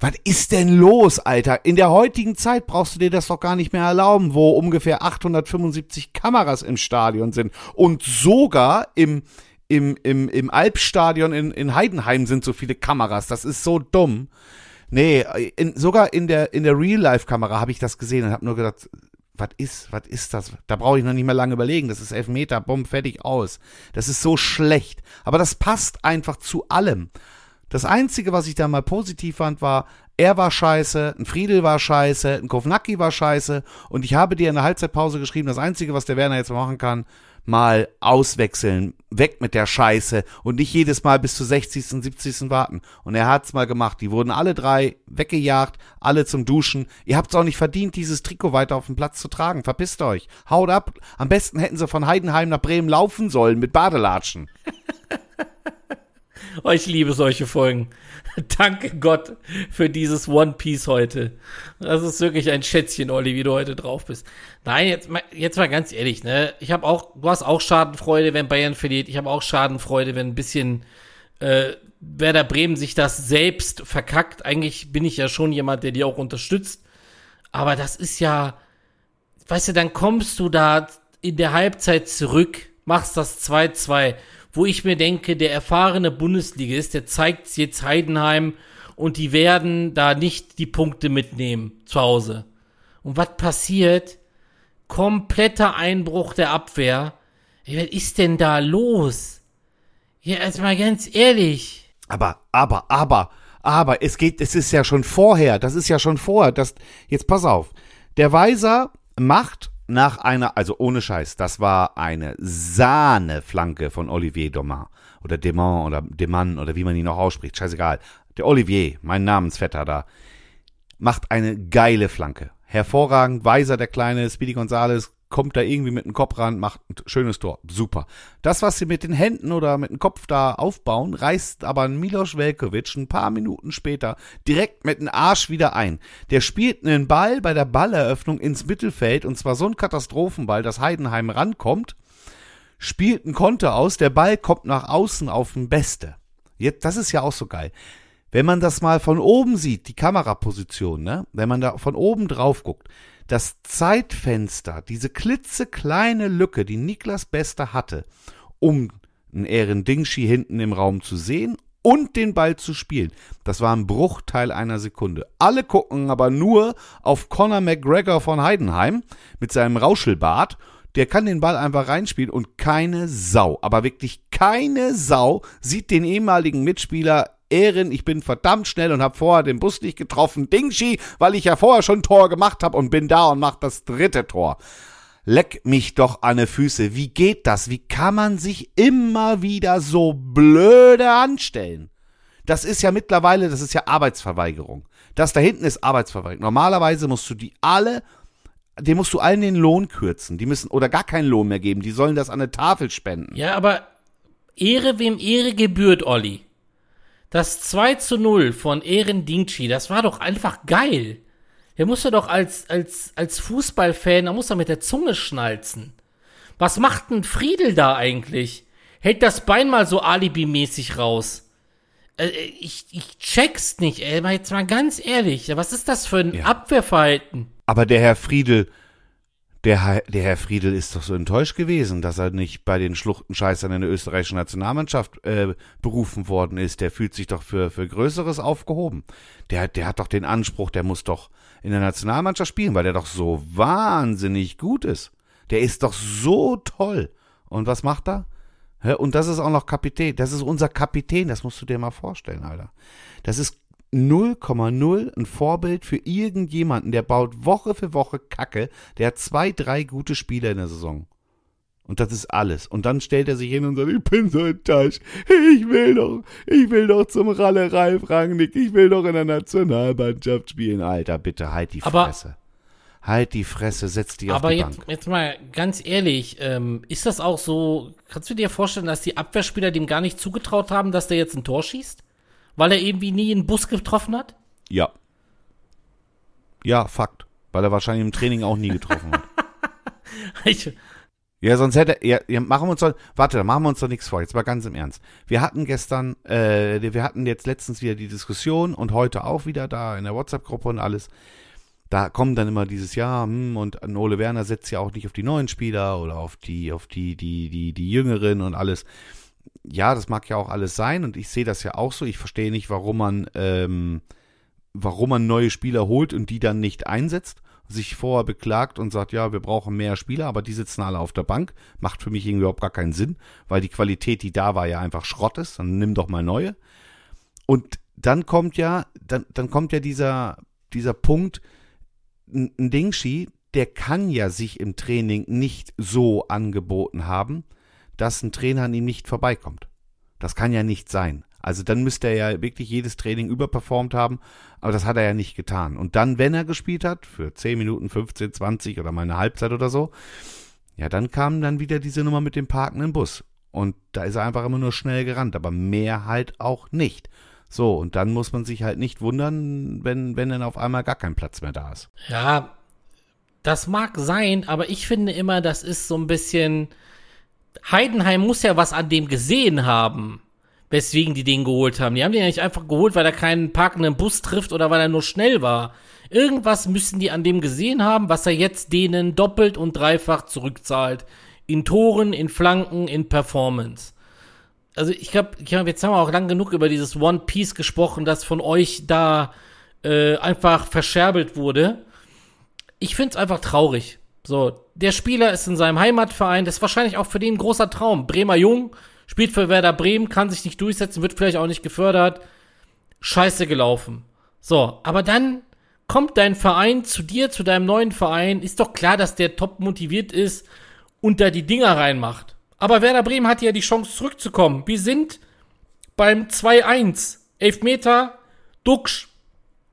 Was ist denn los, Alter? In der heutigen Zeit brauchst du dir das doch gar nicht mehr erlauben, wo ungefähr 875 Kameras im Stadion sind. Und sogar im, im, im, im Alpstadion in, in Heidenheim sind so viele Kameras. Das ist so dumm. Nee, in, sogar in der, in der Real-Life-Kamera habe ich das gesehen und habe nur gedacht, was ist, was ist das? Da brauche ich noch nicht mehr lange überlegen. Das ist Elfmeter, bumm, fertig aus. Das ist so schlecht. Aber das passt einfach zu allem. Das Einzige, was ich da mal positiv fand, war, er war scheiße, ein Friedel war scheiße, ein Kovnacki war scheiße und ich habe dir in der Halbzeitpause geschrieben, das Einzige, was der Werner jetzt machen kann, mal auswechseln, weg mit der Scheiße und nicht jedes Mal bis zur 60., 70. warten. Und er hat's mal gemacht. Die wurden alle drei weggejagt, alle zum Duschen. Ihr habt's auch nicht verdient, dieses Trikot weiter auf dem Platz zu tragen. Verpisst euch. Haut ab. Am besten hätten sie von Heidenheim nach Bremen laufen sollen mit Badelatschen. Oh, ich liebe solche Folgen. Danke Gott für dieses One Piece heute. Das ist wirklich ein Schätzchen, Olli, wie du heute drauf bist. Nein, jetzt mal, jetzt mal ganz ehrlich, ne? Ich habe auch, du hast auch Schadenfreude, wenn Bayern verliert. Ich habe auch Schadenfreude, wenn ein bisschen äh, Werder Bremen sich das selbst verkackt. Eigentlich bin ich ja schon jemand, der die auch unterstützt. Aber das ist ja, weißt du, dann kommst du da in der Halbzeit zurück, machst das 2-2 wo ich mir denke, der erfahrene Bundesligist, der zeigt jetzt Heidenheim und die werden da nicht die Punkte mitnehmen zu Hause. Und was passiert? Kompletter Einbruch der Abwehr. Was ist denn da los? Ja, jetzt mal ganz ehrlich. Aber, aber, aber, aber, es geht, es ist ja schon vorher, das ist ja schon vorher, das, jetzt pass auf. Der Weiser macht nach einer, also ohne Scheiß, das war eine Sahneflanke von Olivier Doman oder Demont oder Demann oder wie man ihn noch ausspricht, scheißegal. Der Olivier, mein Namensvetter da, macht eine geile Flanke. Hervorragend, weiser der kleine Speedy Gonzales, kommt da irgendwie mit dem Kopf ran, macht ein schönes Tor. Super. Das, was sie mit den Händen oder mit dem Kopf da aufbauen, reißt aber ein Milos Velkovic ein paar Minuten später direkt mit dem Arsch wieder ein. Der spielt einen Ball bei der Balleröffnung ins Mittelfeld und zwar so ein Katastrophenball, dass Heidenheim rankommt, spielt einen Konter aus, der Ball kommt nach außen auf den Beste. Jetzt, das ist ja auch so geil. Wenn man das mal von oben sieht, die Kameraposition, ne? Wenn man da von oben drauf guckt, das Zeitfenster, diese klitzekleine Lücke, die Niklas Bester hatte, um einen Ehren Dingschi hinten im Raum zu sehen und den Ball zu spielen. Das war ein Bruchteil einer Sekunde. Alle gucken aber nur auf Conor McGregor von Heidenheim mit seinem Rauschelbart. Der kann den Ball einfach reinspielen und keine Sau, aber wirklich keine Sau sieht den ehemaligen Mitspieler Ehren, ich bin verdammt schnell und habe vorher den Bus nicht getroffen. Dingshi, weil ich ja vorher schon Tor gemacht habe und bin da und mach das dritte Tor. Leck mich doch an die Füße. Wie geht das? Wie kann man sich immer wieder so blöde anstellen? Das ist ja mittlerweile, das ist ja Arbeitsverweigerung. Das da hinten ist Arbeitsverweigerung. Normalerweise musst du die alle, dem musst du allen den Lohn kürzen. Die müssen oder gar keinen Lohn mehr geben. Die sollen das an eine Tafel spenden. Ja, aber Ehre wem Ehre gebührt, Olli. Das 2 zu 0 von Ehren Dingchi, das war doch einfach geil. Der musste doch als, als, als Fußballfan, da muss er mit der Zunge schnalzen. Was macht ein Friedel da eigentlich? Hält das Bein mal so alibimäßig raus. Äh, ich, ich check's nicht, ey, jetzt mal ganz ehrlich, was ist das für ein ja. Abwehrverhalten? Aber der Herr Friedel, der, der Herr Friedel ist doch so enttäuscht gewesen, dass er nicht bei den Schluchtenscheißern in der österreichischen Nationalmannschaft äh, berufen worden ist. Der fühlt sich doch für, für Größeres aufgehoben. Der, der hat doch den Anspruch, der muss doch in der Nationalmannschaft spielen, weil der doch so wahnsinnig gut ist. Der ist doch so toll. Und was macht er? Und das ist auch noch Kapitän. Das ist unser Kapitän. Das musst du dir mal vorstellen, Alter. Das ist 0,0 ein Vorbild für irgendjemanden, der baut Woche für Woche Kacke, der hat zwei, drei gute Spieler in der Saison. Und das ist alles. Und dann stellt er sich hin und sagt, ich bin so enttäuscht. Ich will doch, ich will doch zum Ralle Ralf Rangnick. Ich will doch in der Nationalmannschaft spielen. Alter, bitte halt die Fresse. Aber, halt die Fresse, setz die auf die jetzt, Bank. Aber jetzt mal ganz ehrlich, ähm, ist das auch so, kannst du dir vorstellen, dass die Abwehrspieler dem gar nicht zugetraut haben, dass der jetzt ein Tor schießt? Weil er irgendwie nie einen Bus getroffen hat? Ja. Ja, Fakt. Weil er wahrscheinlich im Training auch nie getroffen hat. ich, ja, sonst hätte ja, ja, machen wir uns doch, warte, machen wir uns doch nichts vor, jetzt mal ganz im Ernst. Wir hatten gestern, äh, wir hatten jetzt letztens wieder die Diskussion und heute auch wieder da in der WhatsApp-Gruppe und alles. Da kommt dann immer dieses Jahr, hm, und Ole Werner setzt ja auch nicht auf die neuen Spieler oder auf die, auf die, die, die, die Jüngeren und alles ja, das mag ja auch alles sein und ich sehe das ja auch so. Ich verstehe nicht, warum man, ähm, warum man neue Spieler holt und die dann nicht einsetzt, sich vorher beklagt und sagt, ja, wir brauchen mehr Spieler, aber die sitzen alle auf der Bank. Macht für mich überhaupt gar keinen Sinn, weil die Qualität, die da war, ja einfach Schrott ist. Dann nimm doch mal neue. Und dann kommt ja, dann, dann kommt ja dieser, dieser Punkt, ein Dingshi, der kann ja sich im Training nicht so angeboten haben, dass ein Trainer an ihm nicht vorbeikommt. Das kann ja nicht sein. Also dann müsste er ja wirklich jedes Training überperformt haben, aber das hat er ja nicht getan. Und dann, wenn er gespielt hat, für 10 Minuten, 15, 20 oder mal eine Halbzeit oder so, ja, dann kam dann wieder diese Nummer mit dem parkenden Bus. Und da ist er einfach immer nur schnell gerannt, aber mehr halt auch nicht. So, und dann muss man sich halt nicht wundern, wenn, wenn dann auf einmal gar kein Platz mehr da ist. Ja, das mag sein, aber ich finde immer, das ist so ein bisschen, Heidenheim muss ja was an dem gesehen haben, weswegen die den geholt haben. Die haben den ja nicht einfach geholt, weil er keinen parkenden Bus trifft oder weil er nur schnell war. Irgendwas müssen die an dem gesehen haben, was er jetzt denen doppelt und dreifach zurückzahlt. In Toren, in Flanken, in Performance. Also ich glaube, hab, jetzt haben wir auch lang genug über dieses One Piece gesprochen, das von euch da äh, einfach verscherbelt wurde. Ich find's einfach traurig. So, der Spieler ist in seinem Heimatverein, das ist wahrscheinlich auch für den ein großer Traum. Bremer Jung, spielt für Werder Bremen, kann sich nicht durchsetzen, wird vielleicht auch nicht gefördert. Scheiße gelaufen. So, aber dann kommt dein Verein zu dir, zu deinem neuen Verein. Ist doch klar, dass der top motiviert ist und da die Dinger reinmacht. Aber Werder Bremen hat ja die Chance zurückzukommen. Wir sind beim 2-1. Elfmeter, Duxch.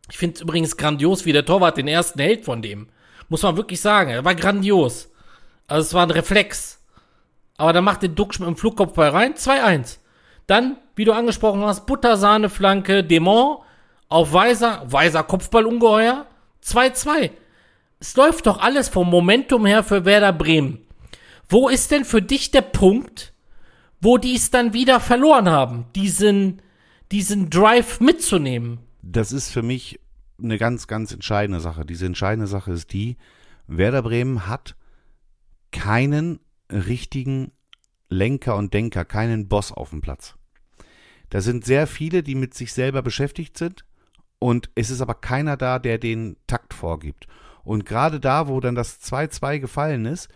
Ich finde es übrigens grandios, wie der Torwart den ersten hält von dem. Muss man wirklich sagen. Er war grandios. Also es war ein Reflex. Aber dann macht der Duxch mit dem Flugkopfball rein. 2-1. Dann, wie du angesprochen hast, Buttersahne-Flanke, Dämon auf Weiser, Weiser Kopfballungeheuer. 2-2. Es läuft doch alles vom Momentum her für Werder Bremen. Wo ist denn für dich der Punkt, wo die es dann wieder verloren haben, diesen, diesen Drive mitzunehmen? Das ist für mich eine ganz, ganz entscheidende Sache. Diese entscheidende Sache ist die, Werder Bremen hat keinen richtigen Lenker und Denker, keinen Boss auf dem Platz. Da sind sehr viele, die mit sich selber beschäftigt sind und es ist aber keiner da, der den Takt vorgibt. Und gerade da, wo dann das 2-2 gefallen ist,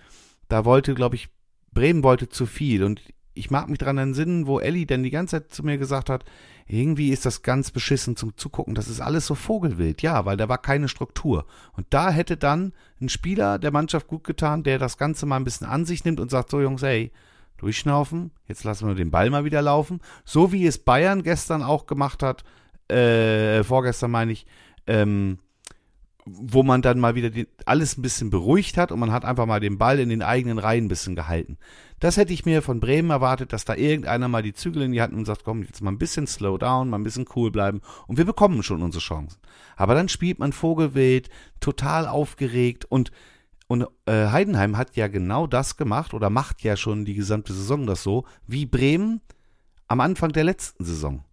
da wollte, glaube ich, Bremen wollte zu viel. Und ich mag mich daran entsinnen, wo Ellie dann die ganze Zeit zu mir gesagt hat, irgendwie ist das ganz beschissen zum Zugucken. Das ist alles so Vogelwild. Ja, weil da war keine Struktur. Und da hätte dann ein Spieler der Mannschaft gut getan, der das Ganze mal ein bisschen an sich nimmt und sagt, so Jungs, ey, durchschnaufen, jetzt lassen wir den Ball mal wieder laufen. So wie es Bayern gestern auch gemacht hat, äh, vorgestern meine ich, ähm, wo man dann mal wieder die, alles ein bisschen beruhigt hat und man hat einfach mal den Ball in den eigenen Reihen ein bisschen gehalten. Das hätte ich mir von Bremen erwartet, dass da irgendeiner mal die Zügel in die Hand und sagt, komm, jetzt mal ein bisschen slow down, mal ein bisschen cool bleiben und wir bekommen schon unsere Chancen. Aber dann spielt man Vogelwild, total aufgeregt und und äh, Heidenheim hat ja genau das gemacht oder macht ja schon die gesamte Saison das so, wie Bremen am Anfang der letzten Saison.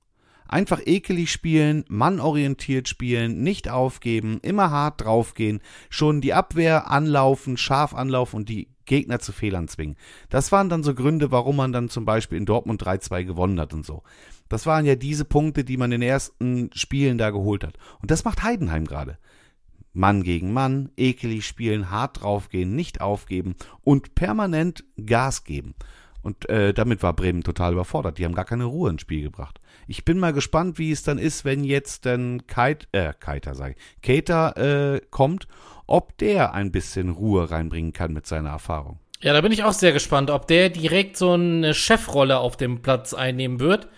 Einfach ekelig spielen, mannorientiert spielen, nicht aufgeben, immer hart draufgehen, schon die Abwehr anlaufen, scharf anlaufen und die Gegner zu Fehlern zwingen. Das waren dann so Gründe, warum man dann zum Beispiel in Dortmund 3-2 gewonnen hat und so. Das waren ja diese Punkte, die man in den ersten Spielen da geholt hat. Und das macht Heidenheim gerade. Mann gegen Mann, ekelig spielen, hart draufgehen, nicht aufgeben und permanent Gas geben. Und äh, damit war Bremen total überfordert. Die haben gar keine Ruhe ins Spiel gebracht. Ich bin mal gespannt, wie es dann ist, wenn jetzt dann Kite, äh, Keiter sage ich, Keter äh, kommt, ob der ein bisschen Ruhe reinbringen kann mit seiner Erfahrung. Ja, da bin ich auch sehr gespannt, ob der direkt so eine Chefrolle auf dem Platz einnehmen wird.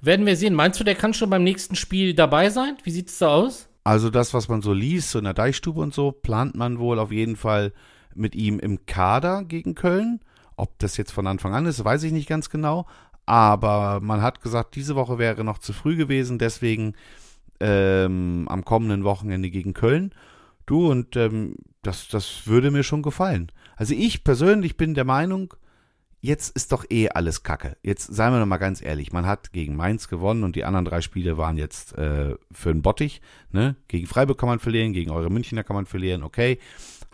Werden wir sehen. Meinst du, der kann schon beim nächsten Spiel dabei sein? Wie sieht es da aus? Also das, was man so liest, so in der Deichstube und so, plant man wohl auf jeden Fall mit ihm im Kader gegen Köln. Ob das jetzt von Anfang an ist, weiß ich nicht ganz genau. Aber man hat gesagt, diese Woche wäre noch zu früh gewesen, deswegen ähm, am kommenden Wochenende gegen Köln. Du, und ähm, das, das würde mir schon gefallen. Also ich persönlich bin der Meinung, jetzt ist doch eh alles Kacke. Jetzt seien wir noch mal ganz ehrlich, man hat gegen Mainz gewonnen und die anderen drei Spiele waren jetzt äh, für einen Bottich. Ne? Gegen Freiburg kann man verlieren, gegen eure Münchner kann man verlieren, okay.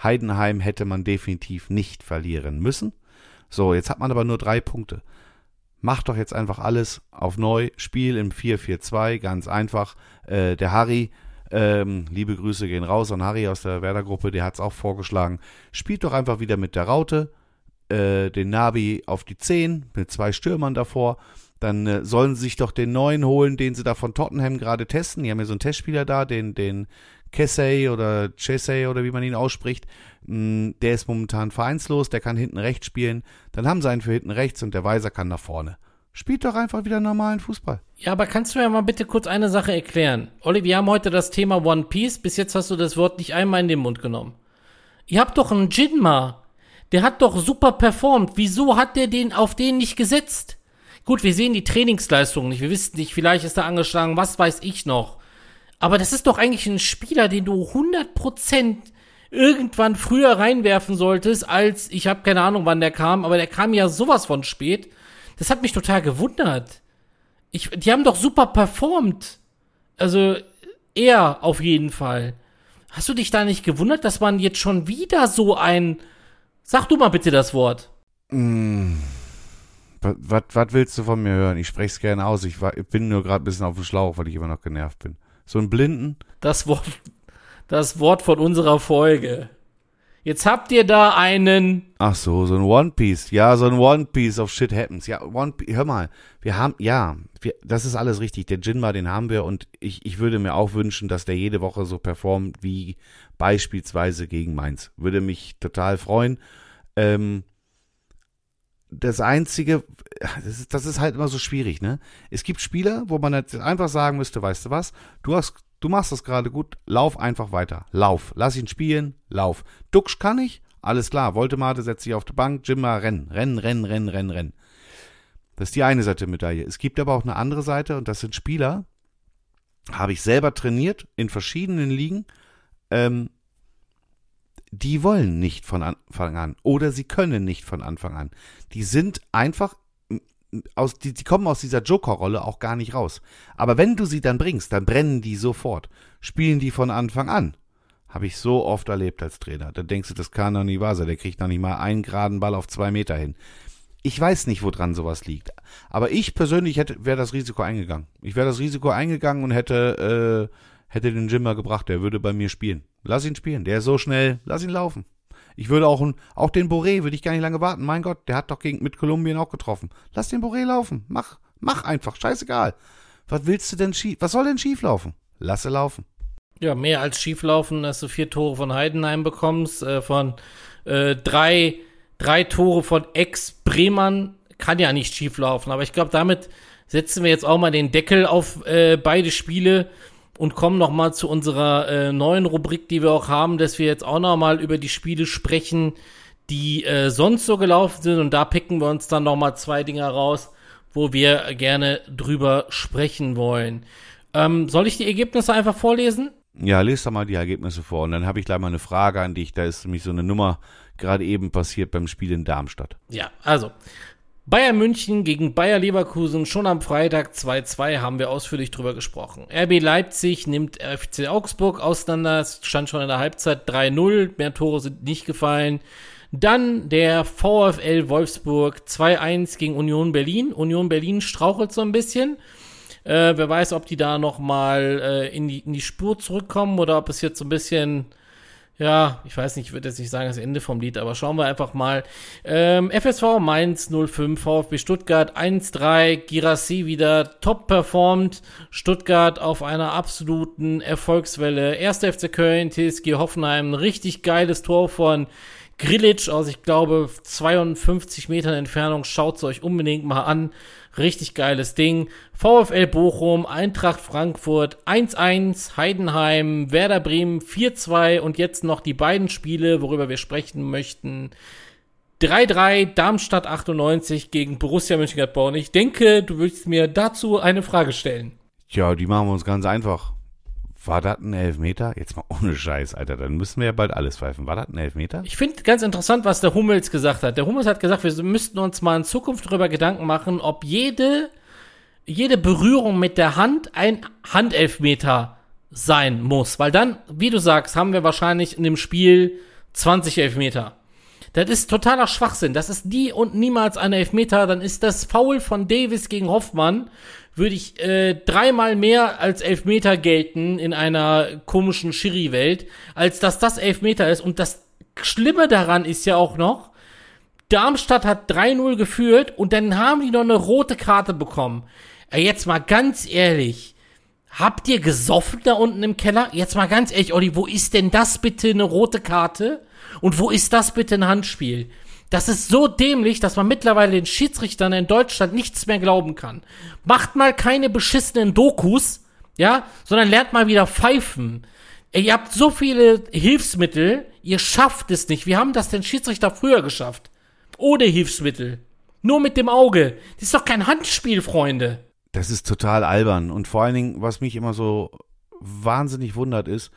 Heidenheim hätte man definitiv nicht verlieren müssen. So, jetzt hat man aber nur drei Punkte. Macht doch jetzt einfach alles auf neu. Spiel im 4-4-2, ganz einfach. Äh, der Harry, ähm, liebe Grüße gehen raus an Harry aus der Werder-Gruppe, der hat es auch vorgeschlagen. Spielt doch einfach wieder mit der Raute, äh, den Nabi auf die 10, mit zwei Stürmern davor. Dann äh, sollen sie sich doch den neuen holen, den sie da von Tottenham gerade testen. Die haben ja so einen Testspieler da, den, den Kessay oder Chesay oder wie man ihn ausspricht. Mm, der ist momentan vereinslos, der kann hinten rechts spielen. Dann haben sie einen für hinten rechts und der Weiser kann nach vorne. Spielt doch einfach wieder normalen Fußball. Ja, aber kannst du mir mal bitte kurz eine Sache erklären? Olli, wir haben heute das Thema One Piece. Bis jetzt hast du das Wort nicht einmal in den Mund genommen. Ihr habt doch einen Jinma. Der hat doch super performt. Wieso hat der den auf den nicht gesetzt? Gut, wir sehen die Trainingsleistungen nicht. Wir wissen nicht, vielleicht ist er angeschlagen, was weiß ich noch. Aber das ist doch eigentlich ein Spieler, den du 100% irgendwann früher reinwerfen solltest, als ich habe keine Ahnung, wann der kam, aber der kam ja sowas von spät. Das hat mich total gewundert. Ich, die haben doch super performt. Also er auf jeden Fall. Hast du dich da nicht gewundert, dass man jetzt schon wieder so ein Sag du mal bitte das Wort. Mm. Was willst du von mir hören? Ich spreche es gerne aus. Ich, war, ich bin nur gerade ein bisschen auf dem Schlauch, weil ich immer noch genervt bin. So ein Blinden? Das Wort, das Wort von unserer Folge. Jetzt habt ihr da einen. Ach so, so ein One Piece. Ja, so ein One Piece of Shit Happens. Ja, One Piece. Hör mal, wir haben, ja, wir, das ist alles richtig. Der Jinma, den haben wir und ich, ich würde mir auch wünschen, dass der jede Woche so performt wie beispielsweise gegen Mainz. Würde mich total freuen. Ähm, das Einzige, das ist, das ist halt immer so schwierig, ne? Es gibt Spieler, wo man halt einfach sagen müsste, weißt du was, du hast, du machst das gerade gut, lauf einfach weiter. Lauf. Lass ihn spielen, lauf. Duxch kann ich, alles klar. Voltemate setzt sich auf die Bank, Jimma, rennen, rennen, rennen, rennen, rennen, rennen. Das ist die eine Seite der Medaille. Es gibt aber auch eine andere Seite und das sind Spieler, habe ich selber trainiert in verschiedenen Ligen, ähm, die wollen nicht von Anfang an oder sie können nicht von Anfang an. Die sind einfach aus, die, die kommen aus dieser Joker-Rolle auch gar nicht raus. Aber wenn du sie dann bringst, dann brennen die sofort. Spielen die von Anfang an. Habe ich so oft erlebt als Trainer. Da denkst du, das kann doch nicht wahr sein. Der kriegt noch nicht mal einen geraden Ball auf zwei Meter hin. Ich weiß nicht, woran sowas liegt. Aber ich persönlich hätte, wäre das Risiko eingegangen. Ich wäre das Risiko eingegangen und hätte, äh, hätte den Jimmer gebracht. Der würde bei mir spielen. Lass ihn spielen. Der ist so schnell. Lass ihn laufen. Ich würde auch, auch den Boré würde ich gar nicht lange warten. Mein Gott, der hat doch gegen, mit Kolumbien auch getroffen. Lass den Boré laufen. Mach, mach einfach. Scheißegal. Was willst du denn schief? Was soll denn schief laufen? Lasse laufen. Ja, mehr als schief laufen, dass du vier Tore von Heidenheim bekommst, äh, von äh, drei drei Tore von Ex-Bremern kann ja nicht schief laufen. Aber ich glaube, damit setzen wir jetzt auch mal den Deckel auf äh, beide Spiele und kommen noch mal zu unserer äh, neuen Rubrik, die wir auch haben, dass wir jetzt auch noch mal über die Spiele sprechen, die äh, sonst so gelaufen sind. Und da picken wir uns dann noch mal zwei Dinge raus, wo wir gerne drüber sprechen wollen. Ähm, soll ich die Ergebnisse einfach vorlesen? Ja, lest doch mal die Ergebnisse vor. Und dann habe ich gleich mal eine Frage an dich. Da ist nämlich so eine Nummer gerade eben passiert beim Spiel in Darmstadt. Ja, also Bayern München gegen Bayer Leverkusen schon am Freitag 2-2 haben wir ausführlich drüber gesprochen. RB Leipzig nimmt FC Augsburg auseinander, es stand schon in der Halbzeit 3-0, mehr Tore sind nicht gefallen. Dann der VfL Wolfsburg 2-1 gegen Union Berlin. Union Berlin strauchelt so ein bisschen. Äh, wer weiß, ob die da nochmal äh, in, die, in die Spur zurückkommen oder ob es jetzt so ein bisschen ja, ich weiß nicht, ich würde jetzt nicht sagen das Ende vom Lied, aber schauen wir einfach mal. Ähm, FSV Mainz 05, VfB Stuttgart 1-3, Girassi wieder top performt. Stuttgart auf einer absoluten Erfolgswelle. 1. FC Köln, TSG Hoffenheim, richtig geiles Tor von Grillitsch aus, ich glaube, 52 Metern Entfernung. Schaut's euch unbedingt mal an. Richtig geiles Ding. VfL Bochum, Eintracht Frankfurt 1-1, Heidenheim, Werder Bremen 4-2 und jetzt noch die beiden Spiele, worüber wir sprechen möchten. 3-3 Darmstadt 98 gegen Borussia Mönchengladbach. Ich denke, du willst mir dazu eine Frage stellen. Tja, die machen wir uns ganz einfach. War das ein Elfmeter? Jetzt mal ohne Scheiß, Alter. Dann müssen wir ja bald alles pfeifen. War das ein Elfmeter? Ich finde ganz interessant, was der Hummels gesagt hat. Der Hummels hat gesagt, wir müssten uns mal in Zukunft darüber Gedanken machen, ob jede, jede Berührung mit der Hand ein Handelfmeter sein muss. Weil dann, wie du sagst, haben wir wahrscheinlich in dem Spiel 20 Elfmeter. Das ist totaler Schwachsinn. Das ist nie und niemals ein Elfmeter. Dann ist das Foul von Davis gegen Hoffmann würde ich äh, dreimal mehr als Elfmeter gelten in einer komischen Schiri-Welt, als dass das Elfmeter ist. Und das Schlimme daran ist ja auch noch, Darmstadt hat 3-0 geführt und dann haben die noch eine rote Karte bekommen. Jetzt mal ganz ehrlich, habt ihr gesoffen da unten im Keller? Jetzt mal ganz ehrlich, Olli, wo ist denn das bitte eine rote Karte? Und wo ist das bitte ein Handspiel? Das ist so dämlich, dass man mittlerweile den Schiedsrichtern in Deutschland nichts mehr glauben kann. Macht mal keine beschissenen Dokus, ja, sondern lernt mal wieder pfeifen. Ihr habt so viele Hilfsmittel, ihr schafft es nicht. Wir haben das den Schiedsrichter früher geschafft. Ohne Hilfsmittel. Nur mit dem Auge. Das ist doch kein Handspiel, Freunde. Das ist total albern. Und vor allen Dingen, was mich immer so wahnsinnig wundert, ist,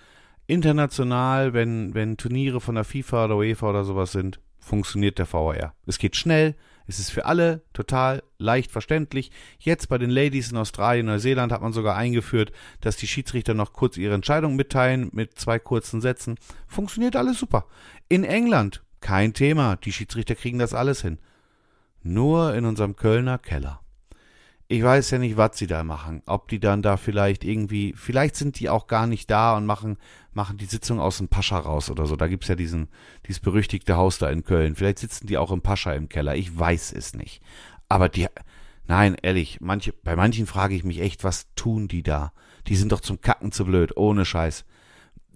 international, wenn, wenn Turniere von der FIFA oder UEFA oder sowas sind, funktioniert der VR. Es geht schnell, es ist für alle total leicht verständlich. Jetzt bei den Ladies in Australien, Neuseeland hat man sogar eingeführt, dass die Schiedsrichter noch kurz ihre Entscheidung mitteilen mit zwei kurzen Sätzen. Funktioniert alles super. In England kein Thema, die Schiedsrichter kriegen das alles hin. Nur in unserem Kölner Keller ich weiß ja nicht, was sie da machen. Ob die dann da vielleicht irgendwie, vielleicht sind die auch gar nicht da und machen, machen die Sitzung aus dem Pascha raus oder so. Da gibt's ja diesen, dieses berüchtigte Haus da in Köln. Vielleicht sitzen die auch im Pascha im Keller. Ich weiß es nicht. Aber die, nein, ehrlich, manche, bei manchen frage ich mich echt, was tun die da? Die sind doch zum Kacken zu blöd, ohne Scheiß.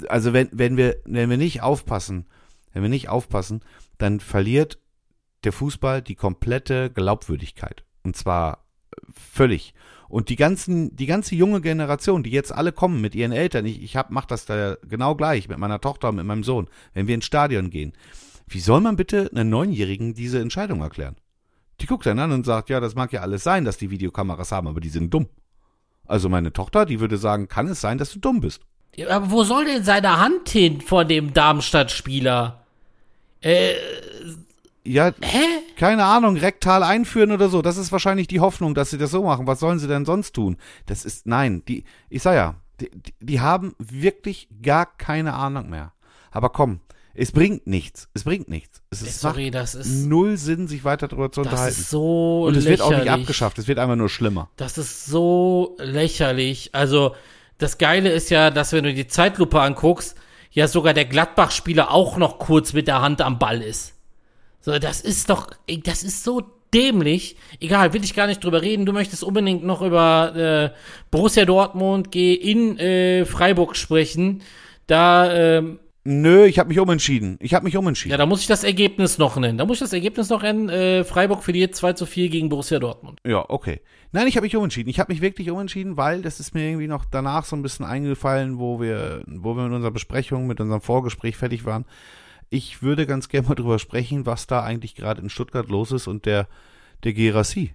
Also wenn, wenn wir, wenn wir nicht aufpassen, wenn wir nicht aufpassen, dann verliert der Fußball die komplette Glaubwürdigkeit. Und zwar völlig. Und die ganzen, die ganze junge Generation, die jetzt alle kommen mit ihren Eltern, ich, ich hab, mach das da genau gleich mit meiner Tochter und mit meinem Sohn, wenn wir ins Stadion gehen. Wie soll man bitte einen Neunjährigen diese Entscheidung erklären? Die guckt dann an und sagt, ja, das mag ja alles sein, dass die Videokameras haben, aber die sind dumm. Also meine Tochter, die würde sagen, kann es sein, dass du dumm bist. Ja, aber wo soll denn seine Hand hin vor dem Darmstadt-Spieler? Äh, ja, Hä? keine Ahnung, rektal einführen oder so. Das ist wahrscheinlich die Hoffnung, dass sie das so machen. Was sollen sie denn sonst tun? Das ist, nein, die, ich sag ja, die, die haben wirklich gar keine Ahnung mehr. Aber komm, Es bringt nichts. Es bringt nichts. Es ist Sorry, das ist, null Sinn, sich weiter darüber zu das unterhalten. ist so Und es lächerlich. wird auch nicht abgeschafft. Es wird einfach nur schlimmer. Das ist so lächerlich. Also, das Geile ist ja, dass wenn du die Zeitlupe anguckst, ja sogar der Gladbach-Spieler auch noch kurz mit der Hand am Ball ist. So, das ist doch, das ist so dämlich. Egal, will ich gar nicht drüber reden. Du möchtest unbedingt noch über äh, Borussia Dortmund geh in äh, Freiburg sprechen. Da, ähm, Nö, ich habe mich umentschieden. Ich habe mich umentschieden. ja, da muss ich das Ergebnis noch nennen. Da muss ich das Ergebnis noch nennen. Äh, Freiburg verliert 2 zu 4 gegen Borussia Dortmund. Ja, okay. Nein, ich habe mich umentschieden. Ich habe mich wirklich umentschieden, weil das ist mir irgendwie noch danach so ein bisschen eingefallen, wo wir, wo wir mit unserer Besprechung, mit unserem Vorgespräch fertig waren. Ich würde ganz gerne mal drüber sprechen, was da eigentlich gerade in Stuttgart los ist und der, der Gerassi.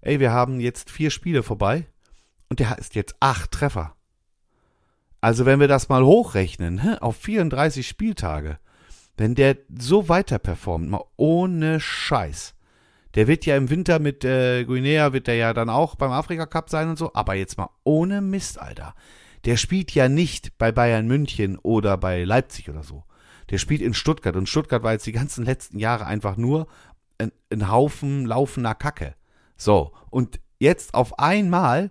Ey, wir haben jetzt vier Spiele vorbei und der ist jetzt acht Treffer. Also wenn wir das mal hochrechnen, auf 34 Spieltage, wenn der so weiter performt, mal ohne Scheiß, der wird ja im Winter mit äh, Guinea, wird der ja dann auch beim Afrika Cup sein und so, aber jetzt mal ohne Mist, Alter. Der spielt ja nicht bei Bayern München oder bei Leipzig oder so. Der spielt in Stuttgart und Stuttgart war jetzt die ganzen letzten Jahre einfach nur ein, ein Haufen laufender Kacke. So, und jetzt auf einmal,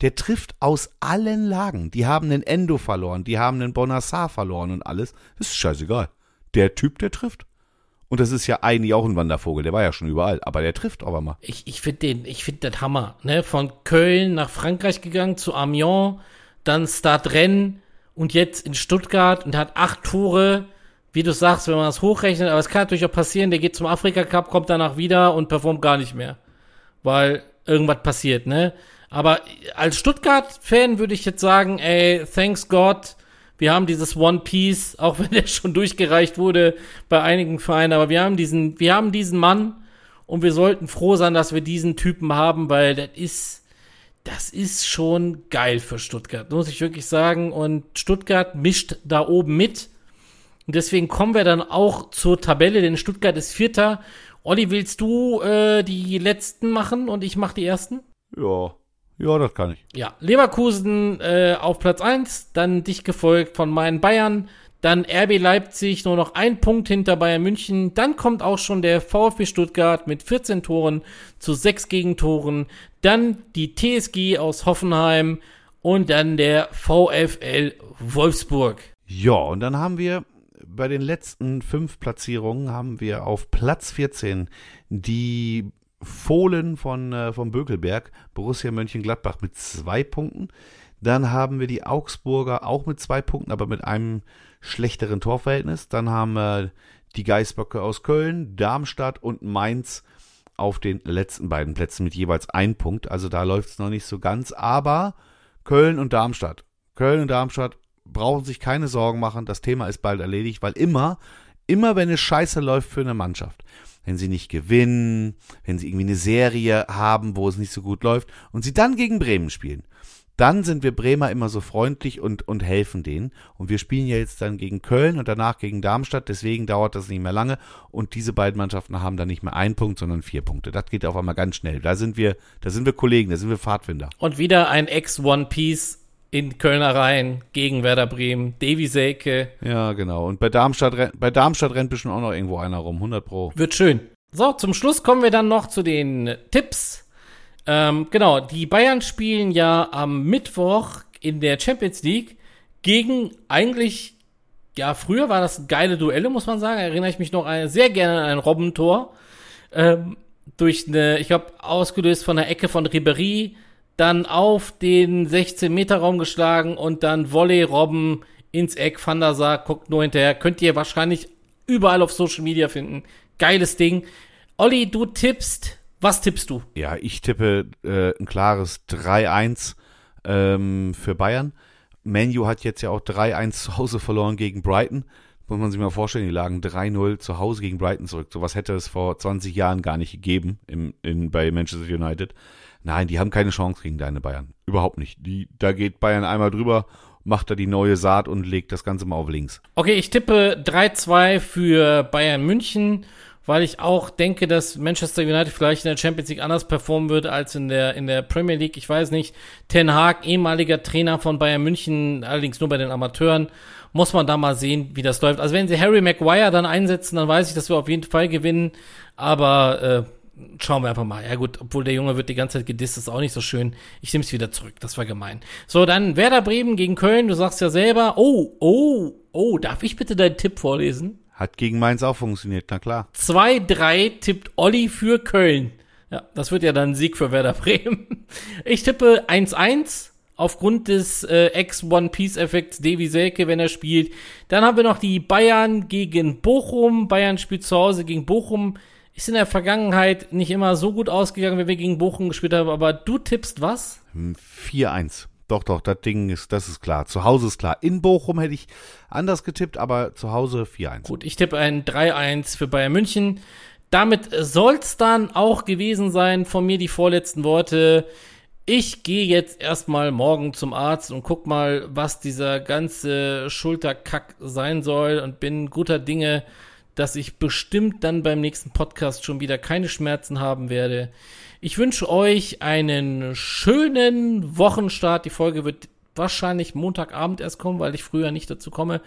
der trifft aus allen Lagen. Die haben den Endo verloren, die haben den Bonassar verloren und alles. Das ist scheißegal. Der Typ, der trifft. Und das ist ja eigentlich auch ein Wandervogel, der war ja schon überall, aber der trifft aber mal. ich, ich finde den, ich finde das Hammer, ne? Von Köln nach Frankreich gegangen zu Amiens, dann Start Rennes und jetzt in Stuttgart und hat acht Tore. Wie du sagst, wenn man das hochrechnet, aber es kann natürlich auch passieren, der geht zum Afrika Cup, kommt danach wieder und performt gar nicht mehr. Weil irgendwas passiert, ne? Aber als Stuttgart-Fan würde ich jetzt sagen, ey, thanks God, wir haben dieses One Piece, auch wenn der schon durchgereicht wurde bei einigen Vereinen, aber wir haben diesen, wir haben diesen Mann und wir sollten froh sein, dass wir diesen Typen haben, weil das ist, das ist schon geil für Stuttgart, muss ich wirklich sagen. Und Stuttgart mischt da oben mit. Und deswegen kommen wir dann auch zur Tabelle, denn Stuttgart ist Vierter. Olli, willst du äh, die letzten machen und ich mache die ersten? Ja, ja, das kann ich. Ja, Leverkusen äh, auf Platz 1, dann dich gefolgt von meinen Bayern, dann RB Leipzig nur noch ein Punkt hinter Bayern München, dann kommt auch schon der VfB Stuttgart mit 14 Toren zu 6 Gegentoren, dann die TSG aus Hoffenheim und dann der VfL Wolfsburg. Ja, und dann haben wir bei den letzten fünf Platzierungen haben wir auf Platz 14 die Fohlen von, äh, vom Bökelberg, Borussia Mönchengladbach mit zwei Punkten. Dann haben wir die Augsburger auch mit zwei Punkten, aber mit einem schlechteren Torverhältnis. Dann haben wir die Geißböcke aus Köln, Darmstadt und Mainz auf den letzten beiden Plätzen mit jeweils ein Punkt. Also da läuft es noch nicht so ganz. Aber Köln und Darmstadt. Köln und Darmstadt brauchen sich keine Sorgen machen. Das Thema ist bald erledigt, weil immer, immer wenn es scheiße läuft für eine Mannschaft, wenn sie nicht gewinnen, wenn sie irgendwie eine Serie haben, wo es nicht so gut läuft und sie dann gegen Bremen spielen, dann sind wir Bremer immer so freundlich und, und helfen denen. Und wir spielen ja jetzt dann gegen Köln und danach gegen Darmstadt, deswegen dauert das nicht mehr lange. Und diese beiden Mannschaften haben dann nicht mehr einen Punkt, sondern vier Punkte. Das geht auf einmal ganz schnell. Da sind wir, da sind wir Kollegen, da sind wir Pfadfinder. Und wieder ein Ex-One Piece in Kölner Reihen gegen Werder Bremen, Davy Selke, Ja, genau. Und bei Darmstadt, bei Darmstadt rennt bestimmt auch noch irgendwo einer rum. 100 Pro. Wird schön. So, zum Schluss kommen wir dann noch zu den Tipps. Ähm, genau, die Bayern spielen ja am Mittwoch in der Champions League gegen eigentlich, ja, früher war das geile Duelle, muss man sagen. Erinnere ich mich noch sehr gerne an ein Robbentor. Ähm, durch eine, ich glaube, ausgelöst von der Ecke von Ribery, dann auf den 16-Meter-Raum geschlagen und dann Volley Robben ins Eck. Van der Sar guckt nur hinterher. Könnt ihr wahrscheinlich überall auf Social Media finden. Geiles Ding. Olli, du tippst. Was tippst du? Ja, ich tippe äh, ein klares 3-1 ähm, für Bayern. Manu hat jetzt ja auch 3-1 zu Hause verloren gegen Brighton. Muss man sich mal vorstellen, die lagen 3-0 zu Hause gegen Brighton zurück. Sowas hätte es vor 20 Jahren gar nicht gegeben im, in, bei Manchester United. Nein, die haben keine Chance gegen deine Bayern. Überhaupt nicht. Die, da geht Bayern einmal drüber, macht da die neue Saat und legt das Ganze mal auf links. Okay, ich tippe 3-2 für Bayern München, weil ich auch denke, dass Manchester United vielleicht in der Champions League anders performen wird als in der, in der Premier League. Ich weiß nicht. Ten Hag, ehemaliger Trainer von Bayern München, allerdings nur bei den Amateuren, muss man da mal sehen, wie das läuft. Also wenn sie Harry Maguire dann einsetzen, dann weiß ich, dass wir auf jeden Fall gewinnen. Aber äh, schauen wir einfach mal. Ja gut, obwohl der Junge wird die ganze Zeit gedisst, ist auch nicht so schön. Ich nehme es wieder zurück, das war gemein. So, dann Werder Bremen gegen Köln. Du sagst ja selber, oh, oh, oh, darf ich bitte deinen Tipp vorlesen? Hat gegen Mainz auch funktioniert, na klar. 2-3 tippt Olli für Köln. Ja, das wird ja dann ein Sieg für Werder Bremen. Ich tippe 1-1 aufgrund des äh, Ex-One-Piece-Effekts Davy Selke, wenn er spielt. Dann haben wir noch die Bayern gegen Bochum. Bayern spielt zu Hause gegen Bochum. Ist in der Vergangenheit nicht immer so gut ausgegangen, wenn wir gegen Bochum gespielt haben, aber du tippst was? 4-1. Doch, doch, das Ding ist, das ist klar. Zu Hause ist klar. In Bochum hätte ich anders getippt, aber zu Hause 4-1. Gut, ich tippe ein 3-1 für Bayern München. Damit soll's dann auch gewesen sein von mir die vorletzten Worte ich gehe jetzt erstmal morgen zum Arzt und guck mal, was dieser ganze Schulterkack sein soll und bin guter Dinge, dass ich bestimmt dann beim nächsten Podcast schon wieder keine Schmerzen haben werde. Ich wünsche euch einen schönen Wochenstart. Die Folge wird wahrscheinlich Montagabend erst kommen, weil ich früher nicht dazu komme.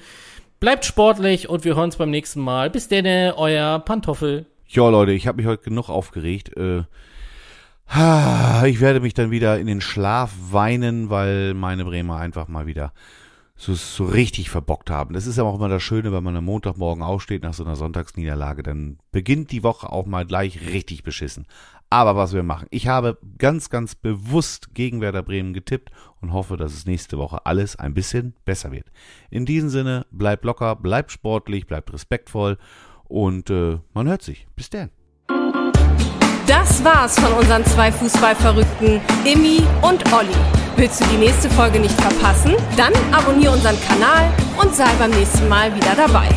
Bleibt sportlich und wir hören uns beim nächsten Mal. Bis denn, euer Pantoffel. Ja, Leute, ich habe mich heute genug aufgeregt. Äh ich werde mich dann wieder in den Schlaf weinen, weil meine Bremer einfach mal wieder so, so richtig verbockt haben. Das ist ja auch immer das Schöne, wenn man am Montagmorgen aufsteht nach so einer Sonntagsniederlage, dann beginnt die Woche auch mal gleich richtig beschissen. Aber was wir machen, ich habe ganz, ganz bewusst gegen Werder Bremen getippt und hoffe, dass es nächste Woche alles ein bisschen besser wird. In diesem Sinne, bleibt locker, bleibt sportlich, bleibt respektvoll und äh, man hört sich. Bis dann. Das war's von unseren zwei Fußballverrückten, Immi und Olli. Willst du die nächste Folge nicht verpassen? Dann abonniere unseren Kanal und sei beim nächsten Mal wieder dabei.